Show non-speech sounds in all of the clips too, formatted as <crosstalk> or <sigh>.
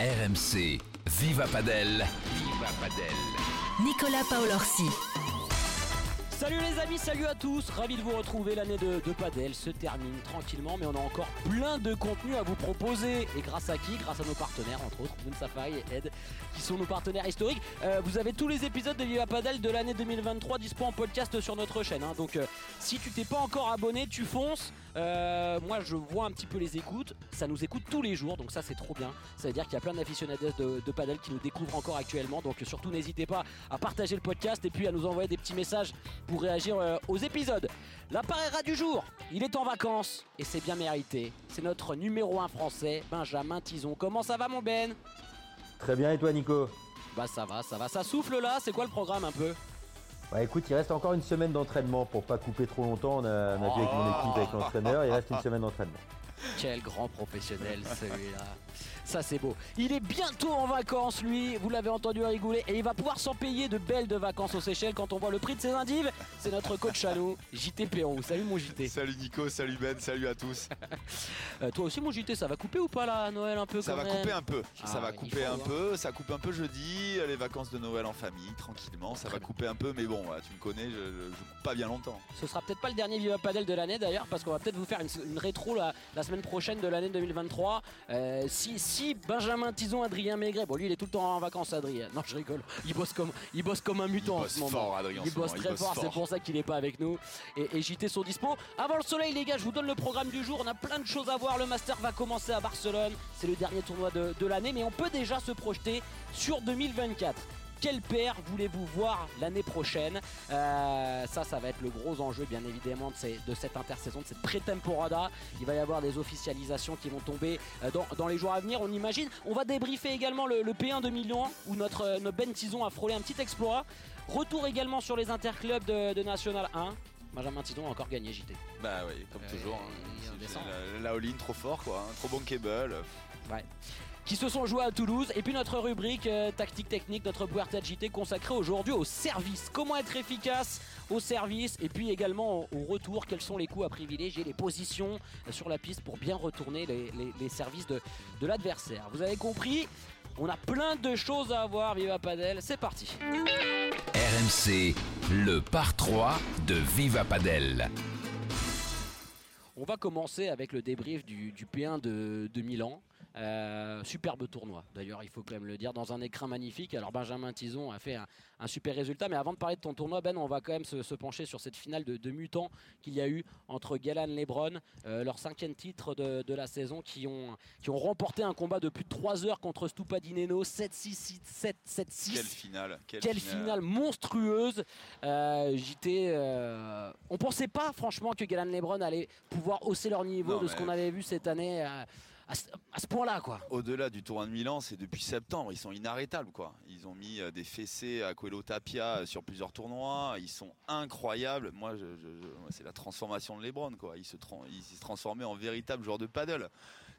RMC, Viva Padel. Viva Padel. Nicolas Paolorsi. Salut les amis, salut à tous, ravi de vous retrouver. L'année de, de Padel se termine tranquillement, mais on a encore plein de contenu à vous proposer. Et grâce à qui? Grâce à nos partenaires, entre autres, Moon Safari et Ed, qui sont nos partenaires historiques. Euh, vous avez tous les épisodes de Viva Padel de l'année 2023 dispo en podcast sur notre chaîne. hein. Donc euh, si tu t'es pas encore abonné, tu fonces. Euh, moi je vois un petit peu les écoutes, ça nous écoute tous les jours, donc ça c'est trop bien. Ça veut dire qu'il y a plein d'aficionados de, de qui nous découvrent encore actuellement. Donc surtout n'hésitez pas à partager le podcast et puis à nous envoyer des petits messages pour réagir euh, aux épisodes. L'appareil rat du jour, il est en vacances et c'est bien mérité. C'est notre numéro 1 français, Benjamin Tison. Comment ça va mon Ben? Très bien, et toi Nico? Bah ça va, ça va. Ça souffle là, c'est quoi le programme un peu? Bah écoute, il reste encore une semaine d'entraînement pour pas couper trop longtemps. On a, on a vu avec mon équipe, avec l'entraîneur, il reste une semaine d'entraînement. Quel grand professionnel celui-là. Ça c'est beau. Il est bientôt en vacances lui, vous l'avez entendu rigoler, et il va pouvoir s'en payer de belles de vacances aux Seychelles quand on voit le prix de ses indives. C'est notre coach à nous, JT Péon. Salut mon JT. Salut Nico, salut Ben, salut à tous. <laughs> Euh, toi aussi mon JT, ça va couper ou pas là Noël un peu Ça quand va même couper un peu, Ah ça va couper un hein. peu, ça coupe un peu jeudi, les vacances de Noël en famille, tranquillement, ça va couper un peu, mais bon, tu me connais, je, je coupe pas bien longtemps. Ce sera peut-être pas le dernier Viva Padel de l'année d'ailleurs, parce qu'on va peut-être vous faire une, une rétro la, la semaine prochaine de l'année 2023. Euh, si, si Benjamin Tison, Adrien Maigret, bon lui il est tout le temps en vacances, Adrien. Non, je rigole. Il bosse comme, il bosse comme un mutant Il en ce bosse moment. fort, Adrien, en il ce bosse moment, il très bosse fort, c'est pour ça qu'il est pas avec nous. Et, et JT sont dispo. Avant le soleil, les gars, je vous donne le programme du jour. On a plein de choses à voir. Le Master va commencer à Barcelone. C'est le dernier tournoi de, de l'année, mais on peut déjà se projeter sur 2024. Quelle paire voulez-vous voir l'année prochaine Euh, Ça, ça va être le gros enjeu, bien évidemment, de, ces- de cette intersaison, de cette pré-temporada. Il va y avoir des officialisations qui vont tomber euh, dans, dans les jours à venir, on imagine. On va débriefer également le, le P1 de Milan, où notre, euh, notre Ben Tison a frôlé un petit exploit. Retour également sur les interclubs de, de National 1. Benjamin Tison a encore gagné JT. Bah oui, comme Euh, toujours, hein. la, la all-in trop fort quoi, hein, trop bon cable. Ouais. Qui se sont joués à Toulouse. Et puis notre rubrique euh, tactique technique, notre Puerta JT consacrée aujourd'hui au service. Comment être efficace au service et puis également au, au retour. Quels sont les coups à privilégier, les positions euh, sur la piste pour bien retourner les, les- les services de, de l'adversaire. Vous avez compris on a plein de choses à voir, Viva Padel, c'est parti. RMC, le par 3 de Viva Padel. On va commencer avec le débrief du, du P1 de, de Milan. Euh, superbe tournoi, d'ailleurs, il faut quand même le dire, dans un écrin magnifique. Alors, Benjamin Tison a fait un, un super résultat, mais avant de parler de ton tournoi, Ben, on va quand même se, se pencher sur cette finale de, de mutants qu'il y a eu entre Galan Lebron, euh, leur cinquième titre de, de la saison, qui ont, qui ont remporté un combat de plus de 3 heures contre Stupadineno, 7-6, 7-7-6. Quelle finale, quelle, Quelle finale monstrueuse euh, JT euh, On pensait pas franchement que Galan Lebron allait pouvoir hausser leur niveau Non, de ce qu'on avait vu cette année à, ce- point-là quoi. Au-delà du tournoi de Milan, c'est depuis septembre, ils sont inarrêtables quoi. Ils ont mis euh, des fessées à Coelho Tapia euh, sur plusieurs tournois, ils sont incroyables. Moi, je- je- je- moi, c'est la transformation de LeBron quoi. Il se, il en véritable joueur de paddle.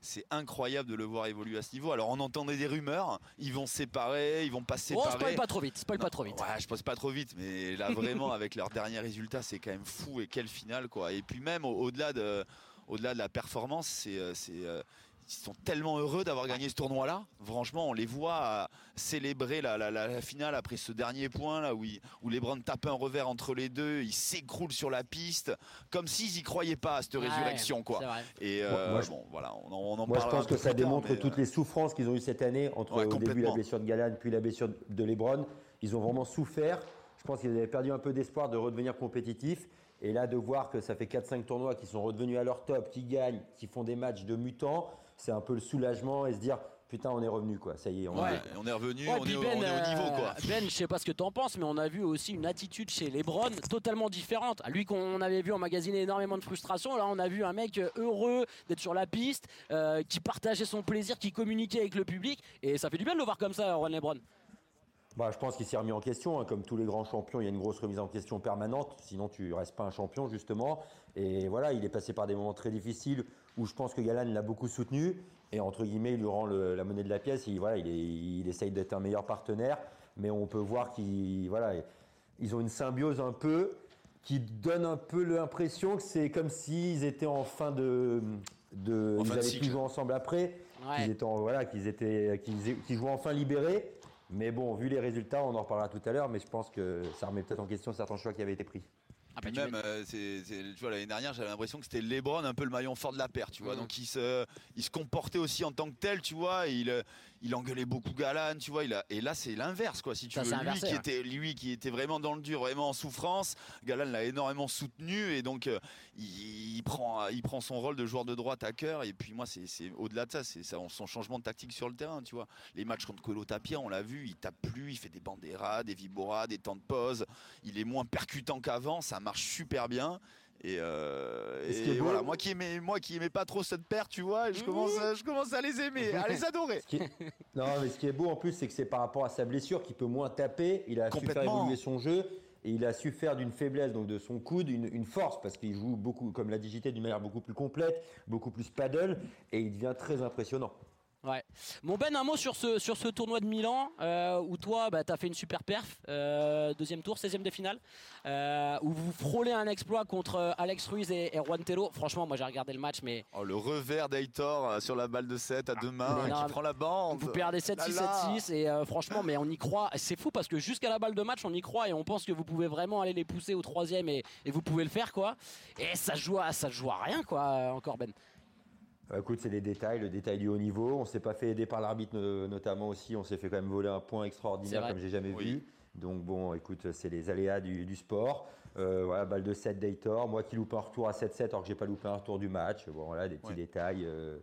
C'est incroyable de le voir évoluer à ce niveau. Alors on entendait des rumeurs, ils vont se séparer, ils vont pas se Oh, séparer. spoil pas trop vite, spoil pas trop vite. Ouais, je pense pas trop vite, mais là vraiment avec leur dernier résultat, c'est quand même fou et quelle finale quoi. Et puis même au- au-delà de, au-delà de la performance, c'est, c'est, euh, ils sont tellement heureux d'avoir gagné ce tournoi-là. Franchement, on les voit euh, célébrer la, la- la- la finale après ce dernier point là où, ils- où les Browns tapent un revers entre les deux, ils s'écroulent sur la piste, comme s'ils y croyaient pas à cette Ouais, résurrection c'est quoi. vrai. Et euh, Moi, bon, voilà, on en, on en Moi je pense que ça tard, démontre mais, toutes euh, les souffrances qu'ils ont eues cette année, entre Ouais, au début la blessure de Galan, puis la blessure de Lebron. Ils ont vraiment souffert. Je pense qu'ils avaient perdu un peu d'espoir de redevenir compétitifs. Et là, de voir que ça fait 4-5 tournois qui sont redevenus à leur top, qui gagnent, qui font des matchs de mutants, c'est un peu le soulagement et se dire putain, on est revenu quoi. Ça y est, on Ouais. ouais, on est revenu, Ouais, on, est, au- ben, on est au niveau euh, quoi. Ben, je sais pas ce que t'en penses, mais on a vu aussi une attitude chez Lebron totalement différente. Lui qu'on avait vu emmagasiner énormément de frustration, là on a vu un mec heureux d'être sur la piste, euh, qui partageait son plaisir, qui communiquait avec le public, et ça fait du bien de le voir comme ça, Ron Lebron. Bah, je pense qu'il s'est remis en question. hein. Comme tous les grands champions, il y a une grosse remise en question permanente. Sinon, tu restes pas un champion, justement. Et voilà, il est passé par des moments très difficiles où je pense que Galan l'a beaucoup soutenu. Et entre guillemets, il lui rend le- la monnaie de la pièce. Il, voilà, il, est- il essaye d'être un meilleur partenaire. Mais on peut voir qu'ils voilà, ils ont une symbiose un peu qui donne un peu l'impression que c'est comme s'ils étaient en fin de. de En ils cycle. plus jouer ensemble après. Ouais. qu'ils étaient, en- voilà, qu'ils étaient, qu'ils, qu'ils jouaient enfin libérés. Mais bon, vu les résultats, on en reparlera tout à l'heure, mais je pense que ça remet peut-être en question certains choix qui avaient été pris. Ah, bah, même, euh, c'est, c'est- tu vois, l'année dernière, j'avais l'impression que c'était LeBron un peu le maillon fort de la paire, tu vois. Mhm. Donc il se, il se comportait aussi en tant que tel, tu vois. Il, euh, il engueulait beaucoup Galan, tu vois. Il a, et là, c'est l'inverse, quoi. Si tu Ça, veux, lui qui ouais. était, lui qui était vraiment dans le dur, vraiment en souffrance, Galan l'a énormément soutenu et donc euh, il, il prend, il prend son rôle de joueur de droite à cœur. Et puis moi, c'est, c'est au-delà de ça, c'est ça, son changement de tactique sur le terrain, tu vois. Les matchs contre Colo Tapia, on l'a vu, il tape plus, il fait des banderas, des vibora, des temps de pause. Il est moins percutant qu'avant, ça marche super bien. Et, euh, Et ce et qui est beau- voilà, moi qui aimais, moi qui aimais pas trop cette paire, tu vois, je commence, à- je commence à les aimer, à les adorer. <laughs> Ce qui est- non, mais ce qui est beau en plus, c'est que c'est par rapport à sa blessure qu'il peut moins taper. Il a su faire évoluer son jeu et il a su faire d'une faiblesse, donc de son coude, une, une force parce qu'il joue beaucoup, comme l'a digité, d'une manière beaucoup plus complète, beaucoup plus paddle et il devient très impressionnant. Ouais. Mon Ben, un mot sur ce, sur ce tournoi de Milan, euh, où toi, bah, tu as fait une super perf, euh, deuxième tour, 16e de finale, euh, où vous frôlez un exploit contre Alex Ruiz et, et Juan Tello. Franchement, moi j'ai regardé le match, mais Oh, le revers d'Aitor sur la balle de 7 à deux mains, non, qui prend la bande. vous perdez 7-6, Là, là. 7-6, et franchement, mais on y croit. C'est fou parce que jusqu'à la balle de match, on y croit et on pense que vous pouvez vraiment aller les pousser au troisième et, et vous pouvez le faire, quoi. Et ça joue à, ça joue à rien, quoi, encore Ben. Euh, Écoute, c'est les détails, le détail du haut niveau. On s'est pas fait aider par l'arbitre no- notamment aussi. On s'est fait quand même voler un point extraordinaire comme j'ai jamais Oui. vu. Donc bon, écoute, c'est les aléas du, du sport. Euh, voilà, balle de 7 d'Aitor. Moi qui loupe un retour à 7-7 alors que j'ai pas loupé un retour du match. Bon voilà, des petits Ouais. détails euh,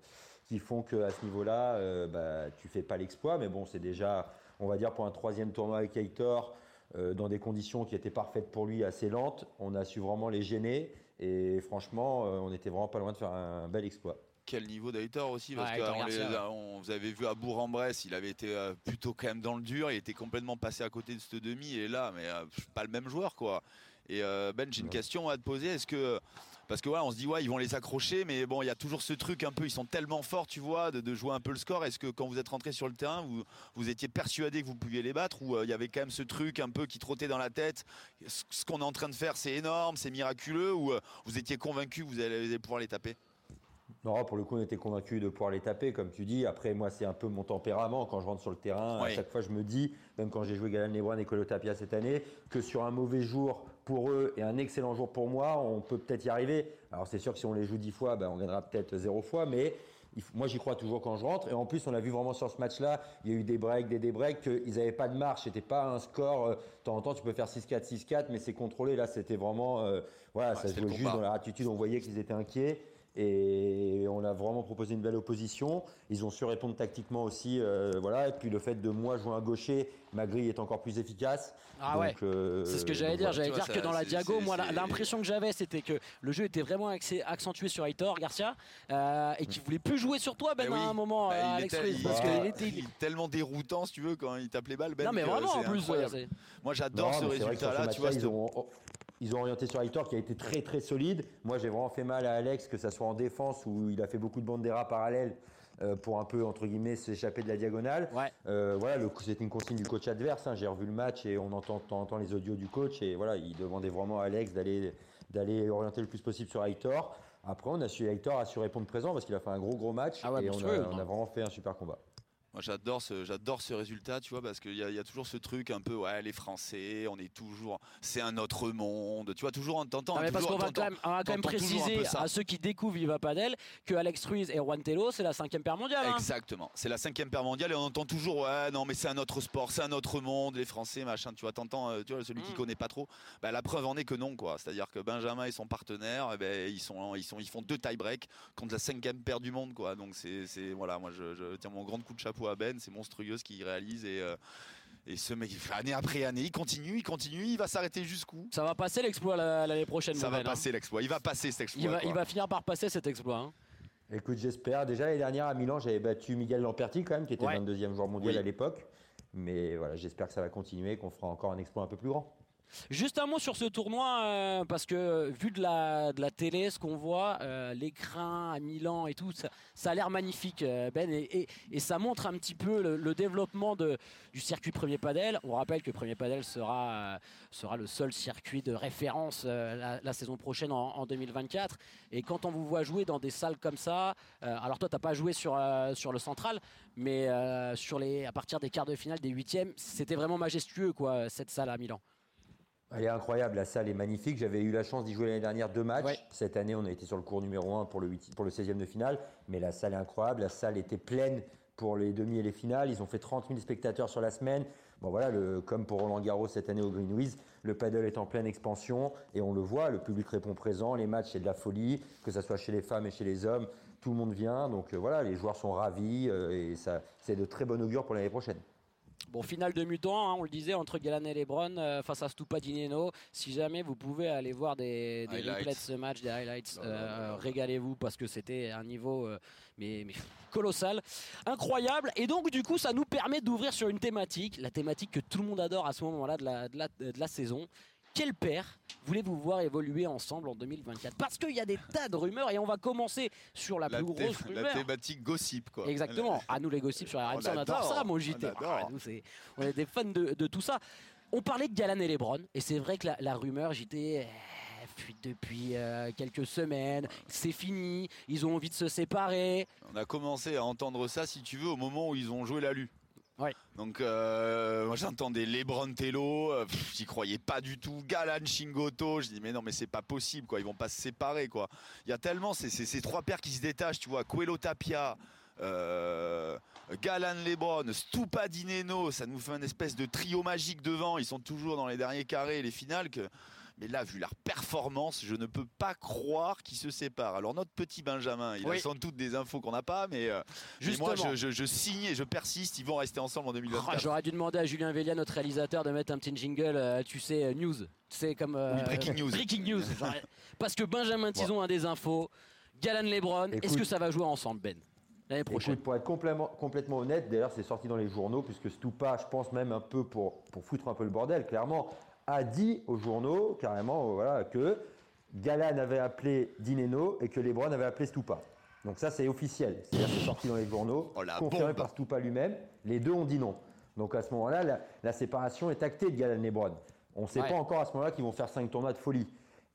qui font qu'à ce niveau-là, euh, bah, tu fais pas l'exploit. Mais bon, c'est déjà, on va dire, pour un troisième tournoi avec Aitor, euh, dans des conditions qui étaient parfaites pour lui, assez lentes. On a su vraiment les gêner. Et franchement, euh, on était vraiment pas loin de faire un bel exploit. Quel niveau d'Aitor aussi, parce Ouais, que on les- Garcia, on- vous avez vu à Bourg-en-Bresse, il avait été euh, plutôt quand même dans le dur, il était complètement passé à côté de ce demi, et là, mais euh, pas le même joueur quoi. Et euh, Ben, j'ai une question à te poser, est-ce que parce que voilà, on se dit ouais, ils vont les accrocher, mais bon, il y a toujours ce truc un peu, ils sont tellement forts, tu vois, de, de jouer un peu le score. Est-ce que quand vous êtes rentré sur le terrain, vous, vous étiez persuadé que vous pouviez les battre, ou euh, il y avait quand même ce truc un peu qui trottait dans la tête, ce, ce qu'on est en train de faire, c'est énorme, c'est miraculeux, ou euh, vous étiez convaincu que vous allez pouvoir les taper? Non, pour le coup, on était convaincu de pouvoir les taper, comme tu dis. Après, moi, c'est un peu mon tempérament. Quand je rentre sur le terrain, à chaque fois, je me dis, même quand j'ai joué Galan Lebron et Colotapia cette année, que sur un mauvais jour pour eux et un excellent jour pour moi, on peut peut-être y arriver. Alors, c'est sûr que si on les joue dix fois, ben, on gagnera peut-être zéro fois, mais moi, j'y crois toujours quand je rentre. Et en plus, on a vu vraiment sur ce match-là, il y a eu des breaks, des débreaks, qu'ils n'avaient pas de marche. C'était pas un score. euh, De temps en temps, tu peux faire 6-4, 6-4, mais c'est contrôlé. Là, c'était vraiment. euh, voilà, Ouais, ça jouait juste dans leur attitude. On voyait qu'ils étaient inquiets. Et on a vraiment proposé une belle opposition. Ils ont su répondre tactiquement aussi. euh, voilà. Et puis le fait de moi jouer un gaucher, ma grille est encore plus efficace. Ah Donc, ouais. euh, C'est ce que j'allais dire. J'allais dire que dans la Diago, moi, l'impression que j'avais, c'était que le jeu était vraiment axé- accentué sur Aitor Garcia euh, et qu'il voulait plus jouer sur toi, Ben, Bah à oui. un moment, Bah, euh, il Alex était- Ruiz, il- parce qu'il était. Il tellement déroutant, si tu veux, quand il tape les balles. Ben, non, mais vraiment, en plus. Moi, j'adore Non, ce résultat-là. Tu vois, match-là, ce- ils ont, ils ont orienté sur Hector qui a été très très solide. Moi j'ai vraiment fait mal à Alex, que ça soit en défense où il a fait beaucoup de banderas parallèles euh, pour un peu entre guillemets s'échapper de la diagonale. Ouais. Euh, voilà, c'était une consigne du coach adverse. hein. J'ai revu le match et on entend, on entend les audios du coach et voilà, il demandait vraiment à Alex d'aller d'aller orienter le plus possible sur Hector. Après, on a su Hector a su répondre présent parce qu'il a fait un gros gros match Ah ouais, et on a vraiment fait un super combat. Moi, j'adore ce, j'adore ce résultat, tu vois, parce qu'il y, a- il y a toujours ce truc un peu, ouais, les Français, on est toujours, c'est un autre monde, tu vois, toujours, on t'entend. Non, mais parce qu'on va quand même, on va quand même t'entends toujours un préciser à ceux qui découvrent Viva Padel que Alex Ruiz et Juan Tello, c'est la cinquième paire mondiale. hein. Exactement. C'est la cinquième paire mondiale et on entend toujours ouais non mais c'est un autre sport, c'est un autre monde, les Français machin. Tu vois, t'entends, euh, tu vois celui qui Mm. connaît pas trop. Bah, la preuve en est que non quoi. C'est-à-dire que Benjamin et son partenaire, eh ben, ils sont ils sont ils font deux tie break contre la cinquième paire du monde quoi. Donc c'est c'est voilà moi je, je tiens mon grand coup de chapeau à Ben, c'est monstrueux ce qu'il réalise et euh, et ce mec année après année il continue, il continue, il va s'arrêter jusqu'où? Ça va passer l'exploit la- l'année prochaine. Ça va Ben, hein. passer l'exploit. Il va passer cet exploit. Il va, quoi. il va finir par passer cet exploit. hein. Écoute, j'espère. Déjà l'année dernière à Milan, j'avais battu Miguel Lamperti quand même, qui était Ouais. le 22e joueur mondial Oui. à l'époque. Mais voilà, j'espère que ça va continuer, qu'on fera encore un exploit un peu plus grand. Juste un mot sur ce tournoi, euh, parce que vu de la, télé, ce qu'on voit, euh, l'écran à Milan et tout, ça, a l'air magnifique, euh, Ben, et, ça montre un petit peu le, développement du circuit Premier Padel. On rappelle que Premier Padel sera, euh, sera le seul circuit de référence euh, la, saison prochaine en, en 2024. Et quand on vous voit jouer dans des salles comme ça, euh, alors toi, tu n'as pas joué sur, euh, sur le central, mais euh, sur les, à partir des quarts de finale, des huitièmes, c'était vraiment majestueux, quoi, cette salle à Milan. Elle est incroyable, la salle est magnifique. J'avais eu la chance d'y jouer l'année dernière deux matchs. Ouais. Cette année, on a été sur le cours numéro 1 pour le, pour le 16e de finale. Mais la salle est incroyable. La salle était pleine pour les demi et les finales. Ils ont fait 30 000 spectateurs sur la semaine. Bon voilà, le- comme pour Roland Garros cette année au Greenwiz, le paddle est en pleine expansion et on le voit, le public répond présent, les matchs c'est de la folie, que ce soit chez les femmes et chez les hommes, tout le monde vient, donc euh, voilà, les joueurs sont ravis euh, et ça, c'est de très bon augure pour l'année prochaine. Bon, finale de mutant, hein, on le disait, entre Galan et Lebron euh, face à Stupa Dineno. Si jamais vous pouvez aller voir des, des replays de ce match, des highlights, euh, régalez-vous parce que c'était un niveau euh, mais, mais colossal, incroyable. Et donc, du coup, ça nous permet d'ouvrir sur une thématique, la thématique que tout le monde adore à ce moment-là de la, de la, de la saison. Quel père voulez-vous voir évoluer ensemble en 2024 Parce qu'il y a des tas de rumeurs et on va commencer sur la, La, plus grosse la rumeur. thématique gossip, quoi. Exactement. À <laughs> nous les gossips sur RMC, on, On adore ça, mon JT. on. Ah, nous, c'est- on est des fans de, de tout ça. On parlait de Galan et Lebron, et c'est vrai que la, la rumeur JT fuite depuis euh, quelques semaines. C'est fini. Ils ont envie de se séparer. On a commencé à entendre ça, si tu veux, au moment où ils ont joué la Lu. Ouais. Donc, euh, moi j'entendais Lebron Tello, euh, j'y croyais pas du tout. Galan Shingoto, je dis mais non, mais c'est pas possible, quoi. Ils vont pas se séparer, quoi. Il y a tellement ces, ces- trois paires qui se détachent, tu vois. Coelho Tapia, euh, Galan Lebron, Stupa Dineno, ça nous fait une espèce de trio magique devant. Ils sont toujours dans les derniers carrés, les finales. Mais là, vu leur performance, je ne peux pas croire qu'ils se séparent. Alors, notre petit Benjamin, il Oui. a sans doute des infos qu'on n'a pas, mais, euh, mais moi, je, je- je signe et je persiste. Ils vont rester ensemble en Ah, 2024. J'aurais dû demander à Julien Vélia, notre réalisateur, de mettre un petit jingle, euh, tu sais, euh, news. Tu sais, comme. euh, Oui, breaking news. Breaking news. <laughs> Parce que Benjamin Tison a des infos. Galan Lebron, est-ce que ça va jouer ensemble, Ben L'année prochaine? Écoute, pour être complètement, complètement honnête, d'ailleurs c'est sorti dans les journaux, puisque Stupa, je pense même un peu pour, pour foutre un peu le bordel, clairement, a dit aux journaux carrément euh, voilà, que Galan avait appelé Dineno et que Lebron avait appelé Stupa. Donc ça c'est officiel, c'est-à-dire c'est sorti dans les journaux, Oh, confirmé bombe. par Stupa lui-même, les deux ont dit non. Donc à ce moment-là, la, la séparation est actée de Galan et Lebron. On ne sait Ouais. pas encore à ce moment-là qu'ils vont faire cinq tournois de folie.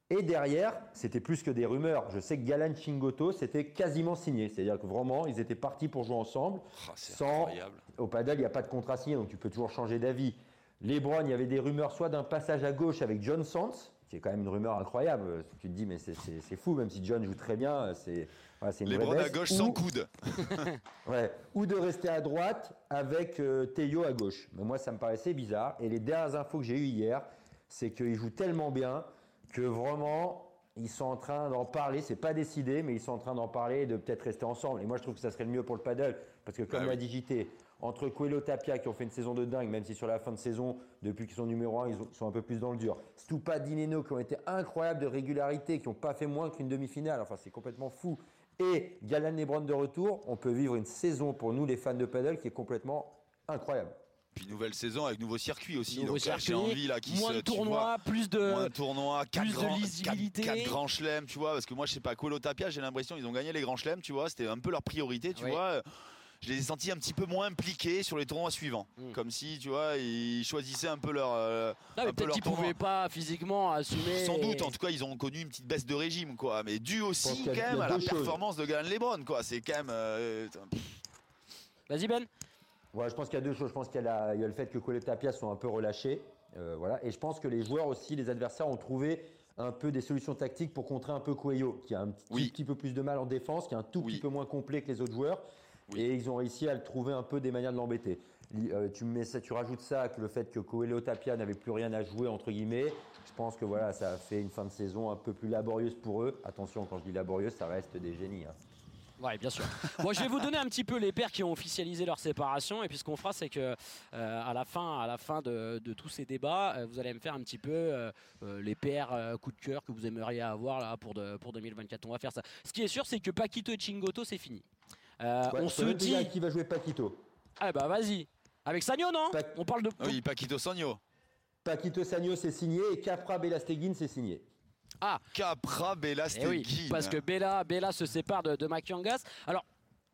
Et derrière, c'était plus que des rumeurs. Je sais que Galan Chingoto, c'était quasiment signé. C'est-à-dire que vraiment, ils étaient partis pour jouer ensemble. C'est sans- incroyable. Au paddle, il n'y a pas de contrat signé, donc tu peux toujours changer d'avis. Lebron, il y avait des rumeurs soit d'un passage à gauche avec John Sands, qui est quand même une rumeur incroyable. Tu te dis, mais c'est- fou, même si John joue très bien, c'est voilà, une vraie à gauche Ou- sans coude. <laughs> Ouais. Ou de rester à droite avec euh, Théo à gauche. Mais moi, ça me paraissait bizarre. Et les dernières infos que j'ai eues hier, c'est qu'ils jouent tellement bien que vraiment, ils sont en train d'en parler. C'est pas décidé, mais ils sont en train d'en parler et de peut-être rester ensemble. Et moi, je trouve que ça serait le mieux pour le paddle. Parce que comme l'a oui. dit JT, entre Coelho Tapia qui ont fait une saison de dingue, même si sur la fin de saison, depuis qu'ils sont numéro 1, ils ont- sont un peu plus dans le dur. Stupa Dineno qui ont été incroyables de régularité, qui n'ont pas fait moins qu'une demi-finale. Enfin, c'est complètement fou. Et Galan Lebron de retour, on peut vivre une saison pour nous, les fans de paddle, qui est complètement incroyable. Puis nouvelle saison avec nouveau circuit aussi. Nouveau Donc là, j'ai circuit, envie là qui moins se de tournois, plus de. moins de tournois, quatre plus de grands, lisibilité. quatre- quatre grands chelems, tu vois, parce que moi je sais pas, Coelho Tapia, j'ai l'impression ils ont gagné les grands chelems, tu vois, c'était un peu leur priorité, tu Oui. vois. Je les ai sentis un petit peu moins impliqués sur les tournois suivants, Mm. comme si, tu vois, ils choisissaient un peu leur. euh, Ah, peut-être qu'ils pouvaient pas physiquement assumer. Sans doute, en tout cas, ils ont connu une petite baisse de régime, quoi. Mais dû aussi quand même à la choses. performance de Galan Lebron, quoi. C'est quand même. euh, Vas-y, Ben. Ouais, je pense qu'il y a deux choses. Je pense qu'il y, a y le fait que Coelho Tapia sont un peu relâchés. euh, voilà. Et je pense que les joueurs aussi, les adversaires, ont trouvé un peu des solutions tactiques pour contrer un peu Coelho, qui a un petit, Oui. petit peu plus de mal en défense, qui est un tout Oui. petit peu moins complet que les autres joueurs. Oui. Et ils ont réussi à le trouver un peu des manières de l'embêter. Euh, tu, mets ça, tu rajoutes ça avec le fait que Coelho Tapia n'avait plus rien à jouer, entre guillemets. Je pense que voilà, ça a fait une fin de saison un peu plus laborieuse pour eux. Attention, quand je dis laborieuse, ça reste des génies. hein. Ouais, bien sûr. <laughs> Bon, je vais vous donner un petit peu les paires qui ont officialisé leur séparation. Et puis ce qu'on fera, c'est que euh, à la fin, à la fin de, de tous ces débats, euh, vous allez me faire un petit peu euh, les paires coup de cœur que vous aimeriez avoir là pour, de- pour 2024. On va faire ça. Ce qui est sûr, c'est que Paquito et Chingoto, c'est fini. Euh, Ouais, on se dit. qui va jouer Paquito. Ah bah vas-y. Avec Sagno, non On parle de. Oui, Paquito Sagno. Paquito Sagno, c'est signé et Capra Belasteguin, c'est signé. Ah, Capra Bella Eh oui, parce que Bella, Bella se sépare de, de Makiangas. Alors,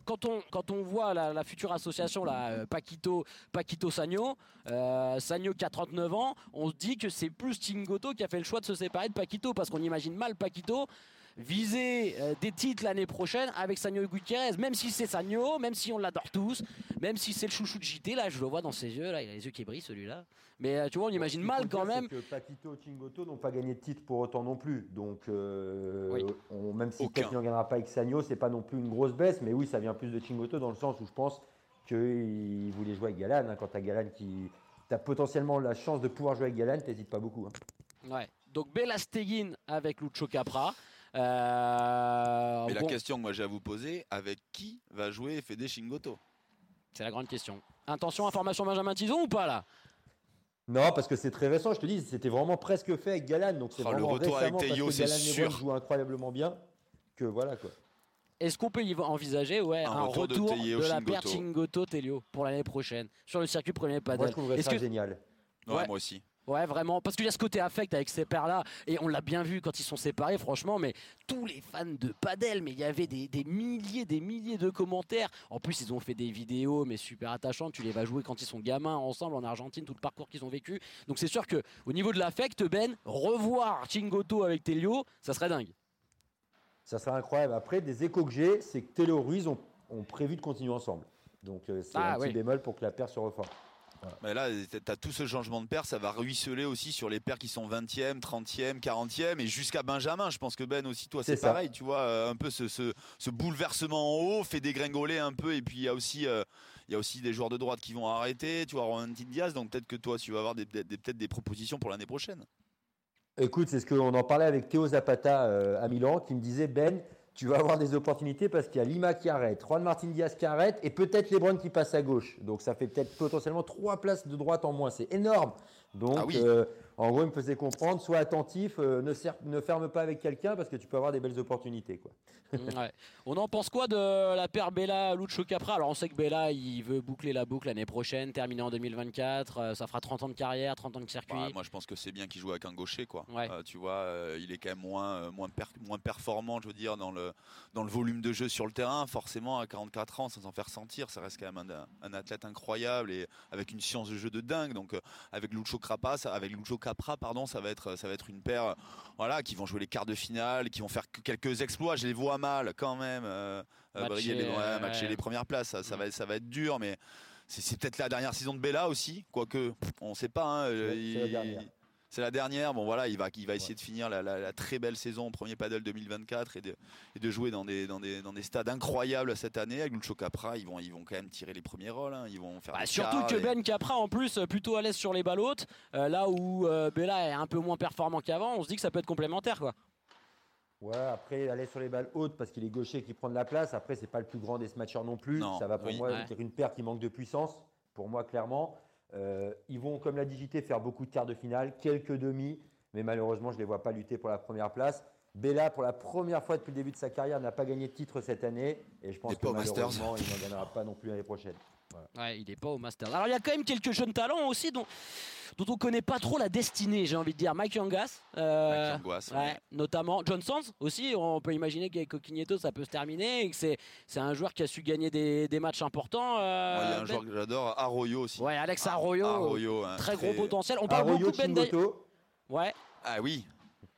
quand on, quand on voit la, la future association, là, euh, Paquito, Paquito Sagno, euh, Sagno qui a 39 ans, on se dit que c'est plus Chingoto qui a fait le choix de se séparer de Paquito, parce qu'on imagine mal Paquito viser euh, des titres l'année prochaine avec Sagno et Gutiérrez, même si c'est Sagno, même si on l'adore tous, même si c'est le chouchou de JT, là, je le vois dans ses yeux, là, il a les yeux qui brillent celui-là. Mais euh, tu vois, on imagine mal quand même. que Paquito et Chingoto n'ont pas gagné de titre pour autant non plus. Donc, euh, Oui. on- même si il n'en gagnera pas avec Sagno, c'est pas non plus une grosse baisse. Mais oui, ça vient plus de Chingoto dans le sens où je pense qu'il voulait jouer avec Galan. hein. Quand tu as Galan qui. Tu as potentiellement la chance de pouvoir jouer avec Galan, t'hésites pas beaucoup. hein. Ouais. Donc Bella Steghin avec Lucho Capra. Euh, Mais la question que moi j'ai à vous poser, avec qui va jouer Fede Shingoto? C'est la grande question. Intention, information Benjamin Tison ou pas là? Non, parce que c'est très récent, je te dis, c'était vraiment presque fait avec Galan. Donc c'est Oh, le vraiment retour avec récemment parce Théo, que c'est Galan sûr. joue incroyablement bien que voilà quoi. Est-ce qu'on peut y envisager ouais, Un un, retour de retour de, Théo la Chingoto. paire Chingoto-Telio pour l'année prochaine sur le circuit premier padel Moi, je trouverais Est-ce ça que- génial. Ouais, Ouais. moi aussi. Ouais, vraiment. Parce qu'il y a ce côté affect avec ces paires-là. Et on l'a bien vu quand ils sont séparés, franchement. Mais tous les fans de Padel, mais il y avait des, des milliers, des milliers de commentaires. En plus, ils ont fait des vidéos, mais super attachantes. Tu les vas jouer quand ils sont gamins ensemble en Argentine, tout le parcours qu'ils ont vécu. Donc c'est sûr que au niveau de l'affect, Ben, revoir Chingoto avec Telio, ça serait dingue. Ça serait incroyable. Après, des échos que j'ai, c'est que Taylor Ruiz ont, ont prévu de continuer ensemble. Donc euh, c'est Ah, un petit bémol pour que la paire se reforme. Mais là, tu as tout ce changement de paire, ça va ruisseler aussi sur les paires qui sont 20e, 30e, 40e et jusqu'à Benjamin. Je pense que Ben aussi, toi, c'est pareil. Tu vois, euh, un peu ce, ce- ce bouleversement en haut fait dégringoler un peu. Et puis, il y, a aussi, euh, y a aussi des joueurs de droite qui vont arrêter. Tu vois, Ronan Diaz. Donc, peut-être que toi, tu vas avoir des- des- des- peut-être des propositions pour l'année prochaine. Écoute, c'est ce qu'on en parlait avec Théo Zapata euh, à Milan, qui me disait Ben, tu vas avoir des opportunités parce qu'il y a Lima qui arrête, Juan Martin Diaz qui arrête et peut-être Lebron qui passe à gauche. Donc ça fait peut-être potentiellement trois places de droite en moins. C'est énorme. Donc Ah oui. euh, en gros, il me faisait comprendre, sois attentif, euh, ne, ferme pas avec quelqu'un parce que tu peux avoir des belles opportunités. Quoi. <laughs> Ouais. On en pense quoi de la paire Bella Lucho Capra? Alors on sait que Bella il veut boucler la boucle l'année prochaine, terminer en 2024, euh, ça fera 30 ans de carrière, 30 ans de circuit. Bah, moi, je pense que c'est bien qu'il joue avec un gaucher, quoi. Ouais. Euh, tu vois, euh, il est quand même moins, euh, moins, per- moins performant, je veux dire, dans le, dans le volume de jeu sur le terrain. Forcément, à 44 ans, sans s'en faire sentir, ça reste quand même un, un athlète incroyable et avec une science de jeu de dingue. Donc, euh, avec Lucho Capra, ça, avec Lucho Capra, pardon, ça va être, ça va être une paire, euh, voilà, qui vont jouer les quarts de finale, qui vont faire que quelques exploits. Je les vois mal, quand même. euh, euh, Matcher, briller les, ouais, ouais. matcher les premières places, ça, ça Mm. va, ça va être dur, mais. C'est peut-être la dernière saison de Bella aussi, quoique on ne sait pas. hein, la- il- la dernière. C'est la dernière. Bon voilà, il va, il va essayer de finir la, la- la très belle saison premier paddle 2024 et de, et de jouer dans des, dans, des, dans des stades incroyables cette année. Avec Lucho Capra, ils vont, ils vont quand même tirer les premiers rôles. hein. Ils vont faire Bah, surtout que et- Ben Capra en plus euh, plutôt à l'aise sur les balles hautes, euh, là où euh, Bella est un peu moins performant qu'avant, on se dit que ça peut être complémentaire quoi. Ouais, après, aller sur les balles hautes parce qu'il est gaucher qui prend de la place. Après, c'est pas le plus grand des smatchers non plus. Non, ça va pour oui. moi Ouais. dire une paire qui manque de puissance, pour moi, clairement. Euh, ils vont, comme l'a dit JT, faire beaucoup de quarts de finale, quelques demi, mais malheureusement, je ne les vois pas lutter pour la première place. Bella, pour la première fois depuis le début de sa carrière, n'a pas gagné de titre cette année. Et je pense Et que Masters. malheureusement, il n'en gagnera pas non plus l'année prochaine. Ouais, il est pas au Master. Alors il y a quand même quelques jeunes talents aussi dont, dont on connaît pas trop la destinée, j'ai envie de dire. Mike Yangas, euh, Mike Yanguas, ouais, ouais. notamment John Sands aussi. On peut imaginer qu'avec Coquigneto ça peut se terminer et que c'est c'est un joueur qui a su gagner des, des matchs importants. euh, il y a un Ben. joueur que j'adore, Arroyo aussi. Ouais, Alex Arroyo, Arroyo, un très gros potentiel. On parle Arroyo, beaucoup de Ben Ouais, Ah oui,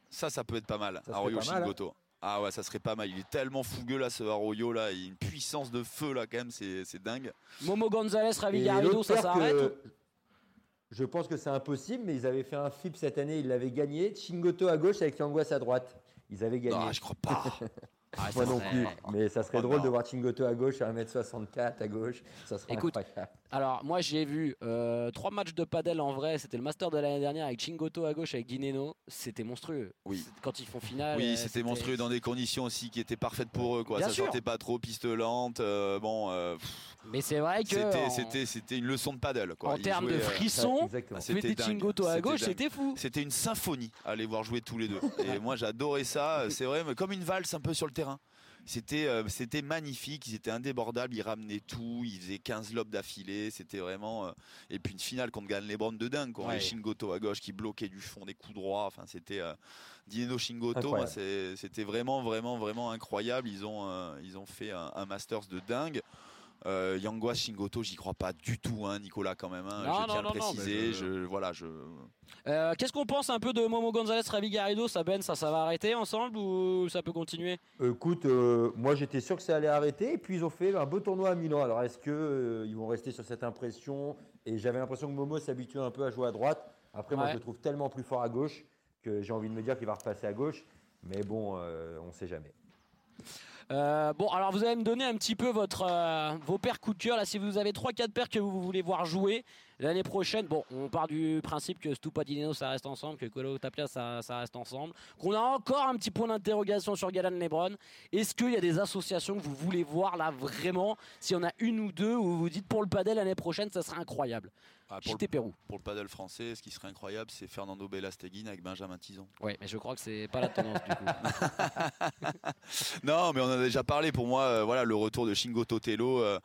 ça, ça peut être pas mal. Ça Arroyo hein. Ah ouais, ça serait pas mal. Il est tellement fougueux là, ce Arroyo là. Il a une puissance de feu là, quand même, c'est c'est dingue. Momo Gonzalez, Ravi Et Garrido, l'autre ça s'arrête. que- Je pense que c'est impossible, mais ils avaient fait un FIP cette année, ils l'avaient gagné. Chingoto à gauche avec Yanguas à droite. Ils avaient gagné. Non, je crois pas. <laughs> Ah, ça Moi non serait- plus, mais ça serait Oh drôle non. de voir Chingoto à gauche à 1m64 à gauche. Ça serait Écoute, incroyable. Alors moi j'ai vu euh, trois matchs de padel en vrai, c'était le master de l'année dernière avec Chingoto à gauche avec Dineno, c'était monstrueux. Oui. Quand ils font finale. Oui, euh, c'était monstrueux dans des conditions aussi qui étaient parfaites pour eux. Quoi. Bien ça sûr. sortait pas trop, piste lente. euh, bon, euh, pff, Mais c'est vrai que c'était, une leçon de paddle. Quoi. en termes de frissons. Ah, c'était. Chingoto à gauche, c'était fou. C'était une symphonie à les voir jouer tous les deux. <laughs> Et moi, j'adorais ça. C'est vrai, mais comme une valse un peu sur le terrain. C'était euh, c'était magnifique, ils étaient indébordables, ils ramenaient tout, ils faisaient 15 lobes d'affilée, c'était vraiment euh, et puis une finale contre Gan Lebron de dingue quoi, Ouais. et Shingoto à gauche qui bloquait du fond des coups droits, enfin c'était euh, Dineno Shingoto, moi, c'était vraiment vraiment vraiment incroyable, ils ont ils ont fait un, un Masters de dingue. Euh, Yangwa Shingoto, j'y crois pas du tout, hein, Nicolas, quand même. hein, Non, je non, tiens à non, le non, préciser. je- je... voilà, je. Euh, Qu'est-ce qu'on pense un peu de Momo Gonzalez, Ravi Garrido Ça, Ben, ça, ça va arrêter ensemble ou ça peut continuer? Écoute, euh, moi j'étais sûr que ça allait arrêter et puis ils ont fait un beau tournoi à Milan. Alors est-ce que euh, ils vont rester sur cette impression? Et j'avais l'impression que Momo s'habituait un peu à jouer à droite. Après, moi je le trouve tellement plus fort à gauche que j'ai envie de me dire qu'il va repasser à gauche. Mais bon, euh, on ne sait jamais. Euh, bon, alors vous allez me donner un petit peu votre, euh, vos paires coup de cœur. Là, si vous avez 3-4 paires que vous voulez voir jouer l'année prochaine, bon, on part du principe que Stupa Dineno ça reste ensemble, que Colo Tapia ça, ça reste ensemble, qu'on a encore un petit point d'interrogation sur Galan Lebron. Est-ce qu'il y a des associations que vous voulez voir là vraiment? S'il y en a une ou deux où vous vous dites pour le padel l'année prochaine, ça serait incroyable. Ah, pour, JT Pérou. le, pour le paddle français, ce qui serait incroyable, c'est Fernando Belasteguin avec Benjamin Tison. Oui, mais je crois que c'est pas la tendance du coup. <laughs> Non, mais on en a déjà parlé. Pour moi, euh, voilà, le retour de Shingo Totelo, euh,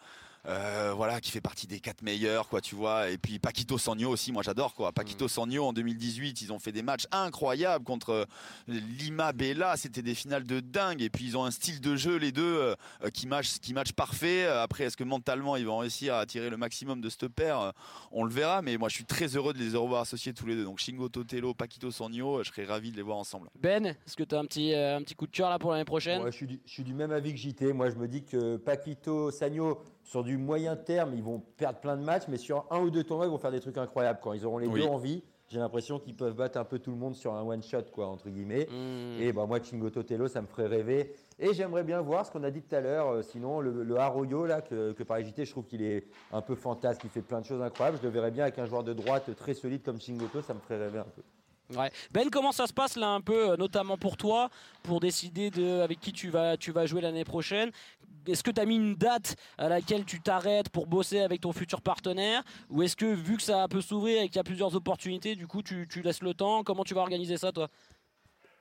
euh, voilà, qui fait partie des quatre meilleurs, quoi, tu vois. Et puis Paquito Sogno aussi, moi j'adore, quoi. Mm. Paquito Sogno en 2018, ils ont fait des matchs incroyables contre euh, Lima Bella. C'était des finales de dingue. Et puis ils ont un style de jeu, les deux, euh, qui match, qui match parfait. Après, est-ce que mentalement ils vont réussir à tirer le maximum de cette paire? On le verra. Mais moi, je suis très heureux de les revoir associés tous les deux. Donc Shingo Totelo, Paquito euh, je serais ravi de les voir ensemble. Ben, est-ce que tu as un petit, euh, un petit coup de cœur là pour l'année prochaine? Moi, je, suis du, je suis du même avis que JT. Moi, je me dis que Paquito, Sagno, sur du moyen terme, ils vont perdre plein de matchs, mais sur un ou deux tournois, ils vont faire des trucs incroyables. Quand ils auront les Oui. deux en vie, j'ai l'impression qu'ils peuvent battre un peu tout le monde sur un one-shot, quoi, entre guillemets. Hmm. Et bah, moi, Chingo Totelo, ça me ferait rêver. Et j'aimerais bien voir ce qu'on a dit tout à l'heure. euh, sinon, le, le Arroyo, là, que, que par JT, je trouve qu'il est un peu fantasque. Il fait plein de choses incroyables. Je le verrais bien avec un joueur de droite très solide comme Chingoto. Ça me ferait rêver un peu. Ben, comment ça se passe là un peu, euh, notamment pour toi, pour décider de avec qui tu vas, tu vas jouer l'année prochaine? Est-ce que tu as mis une date à laquelle tu t'arrêtes pour bosser avec ton futur partenaire? Ou est-ce que vu que ça peut s'ouvrir et qu'il y a plusieurs opportunités, du coup tu, tu laisses le temps? Comment tu vas organiser ça toi?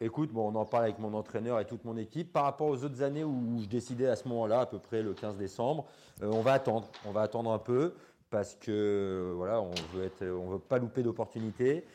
Écoute, bon, on en parle avec mon entraîneur et toute mon équipe. Par rapport aux autres années où je décidais à ce moment-là, à peu près le 15 décembre, euh, on va attendre. On va attendre un peu parce que voilà, on veut être, on veut pas louper d'opportunités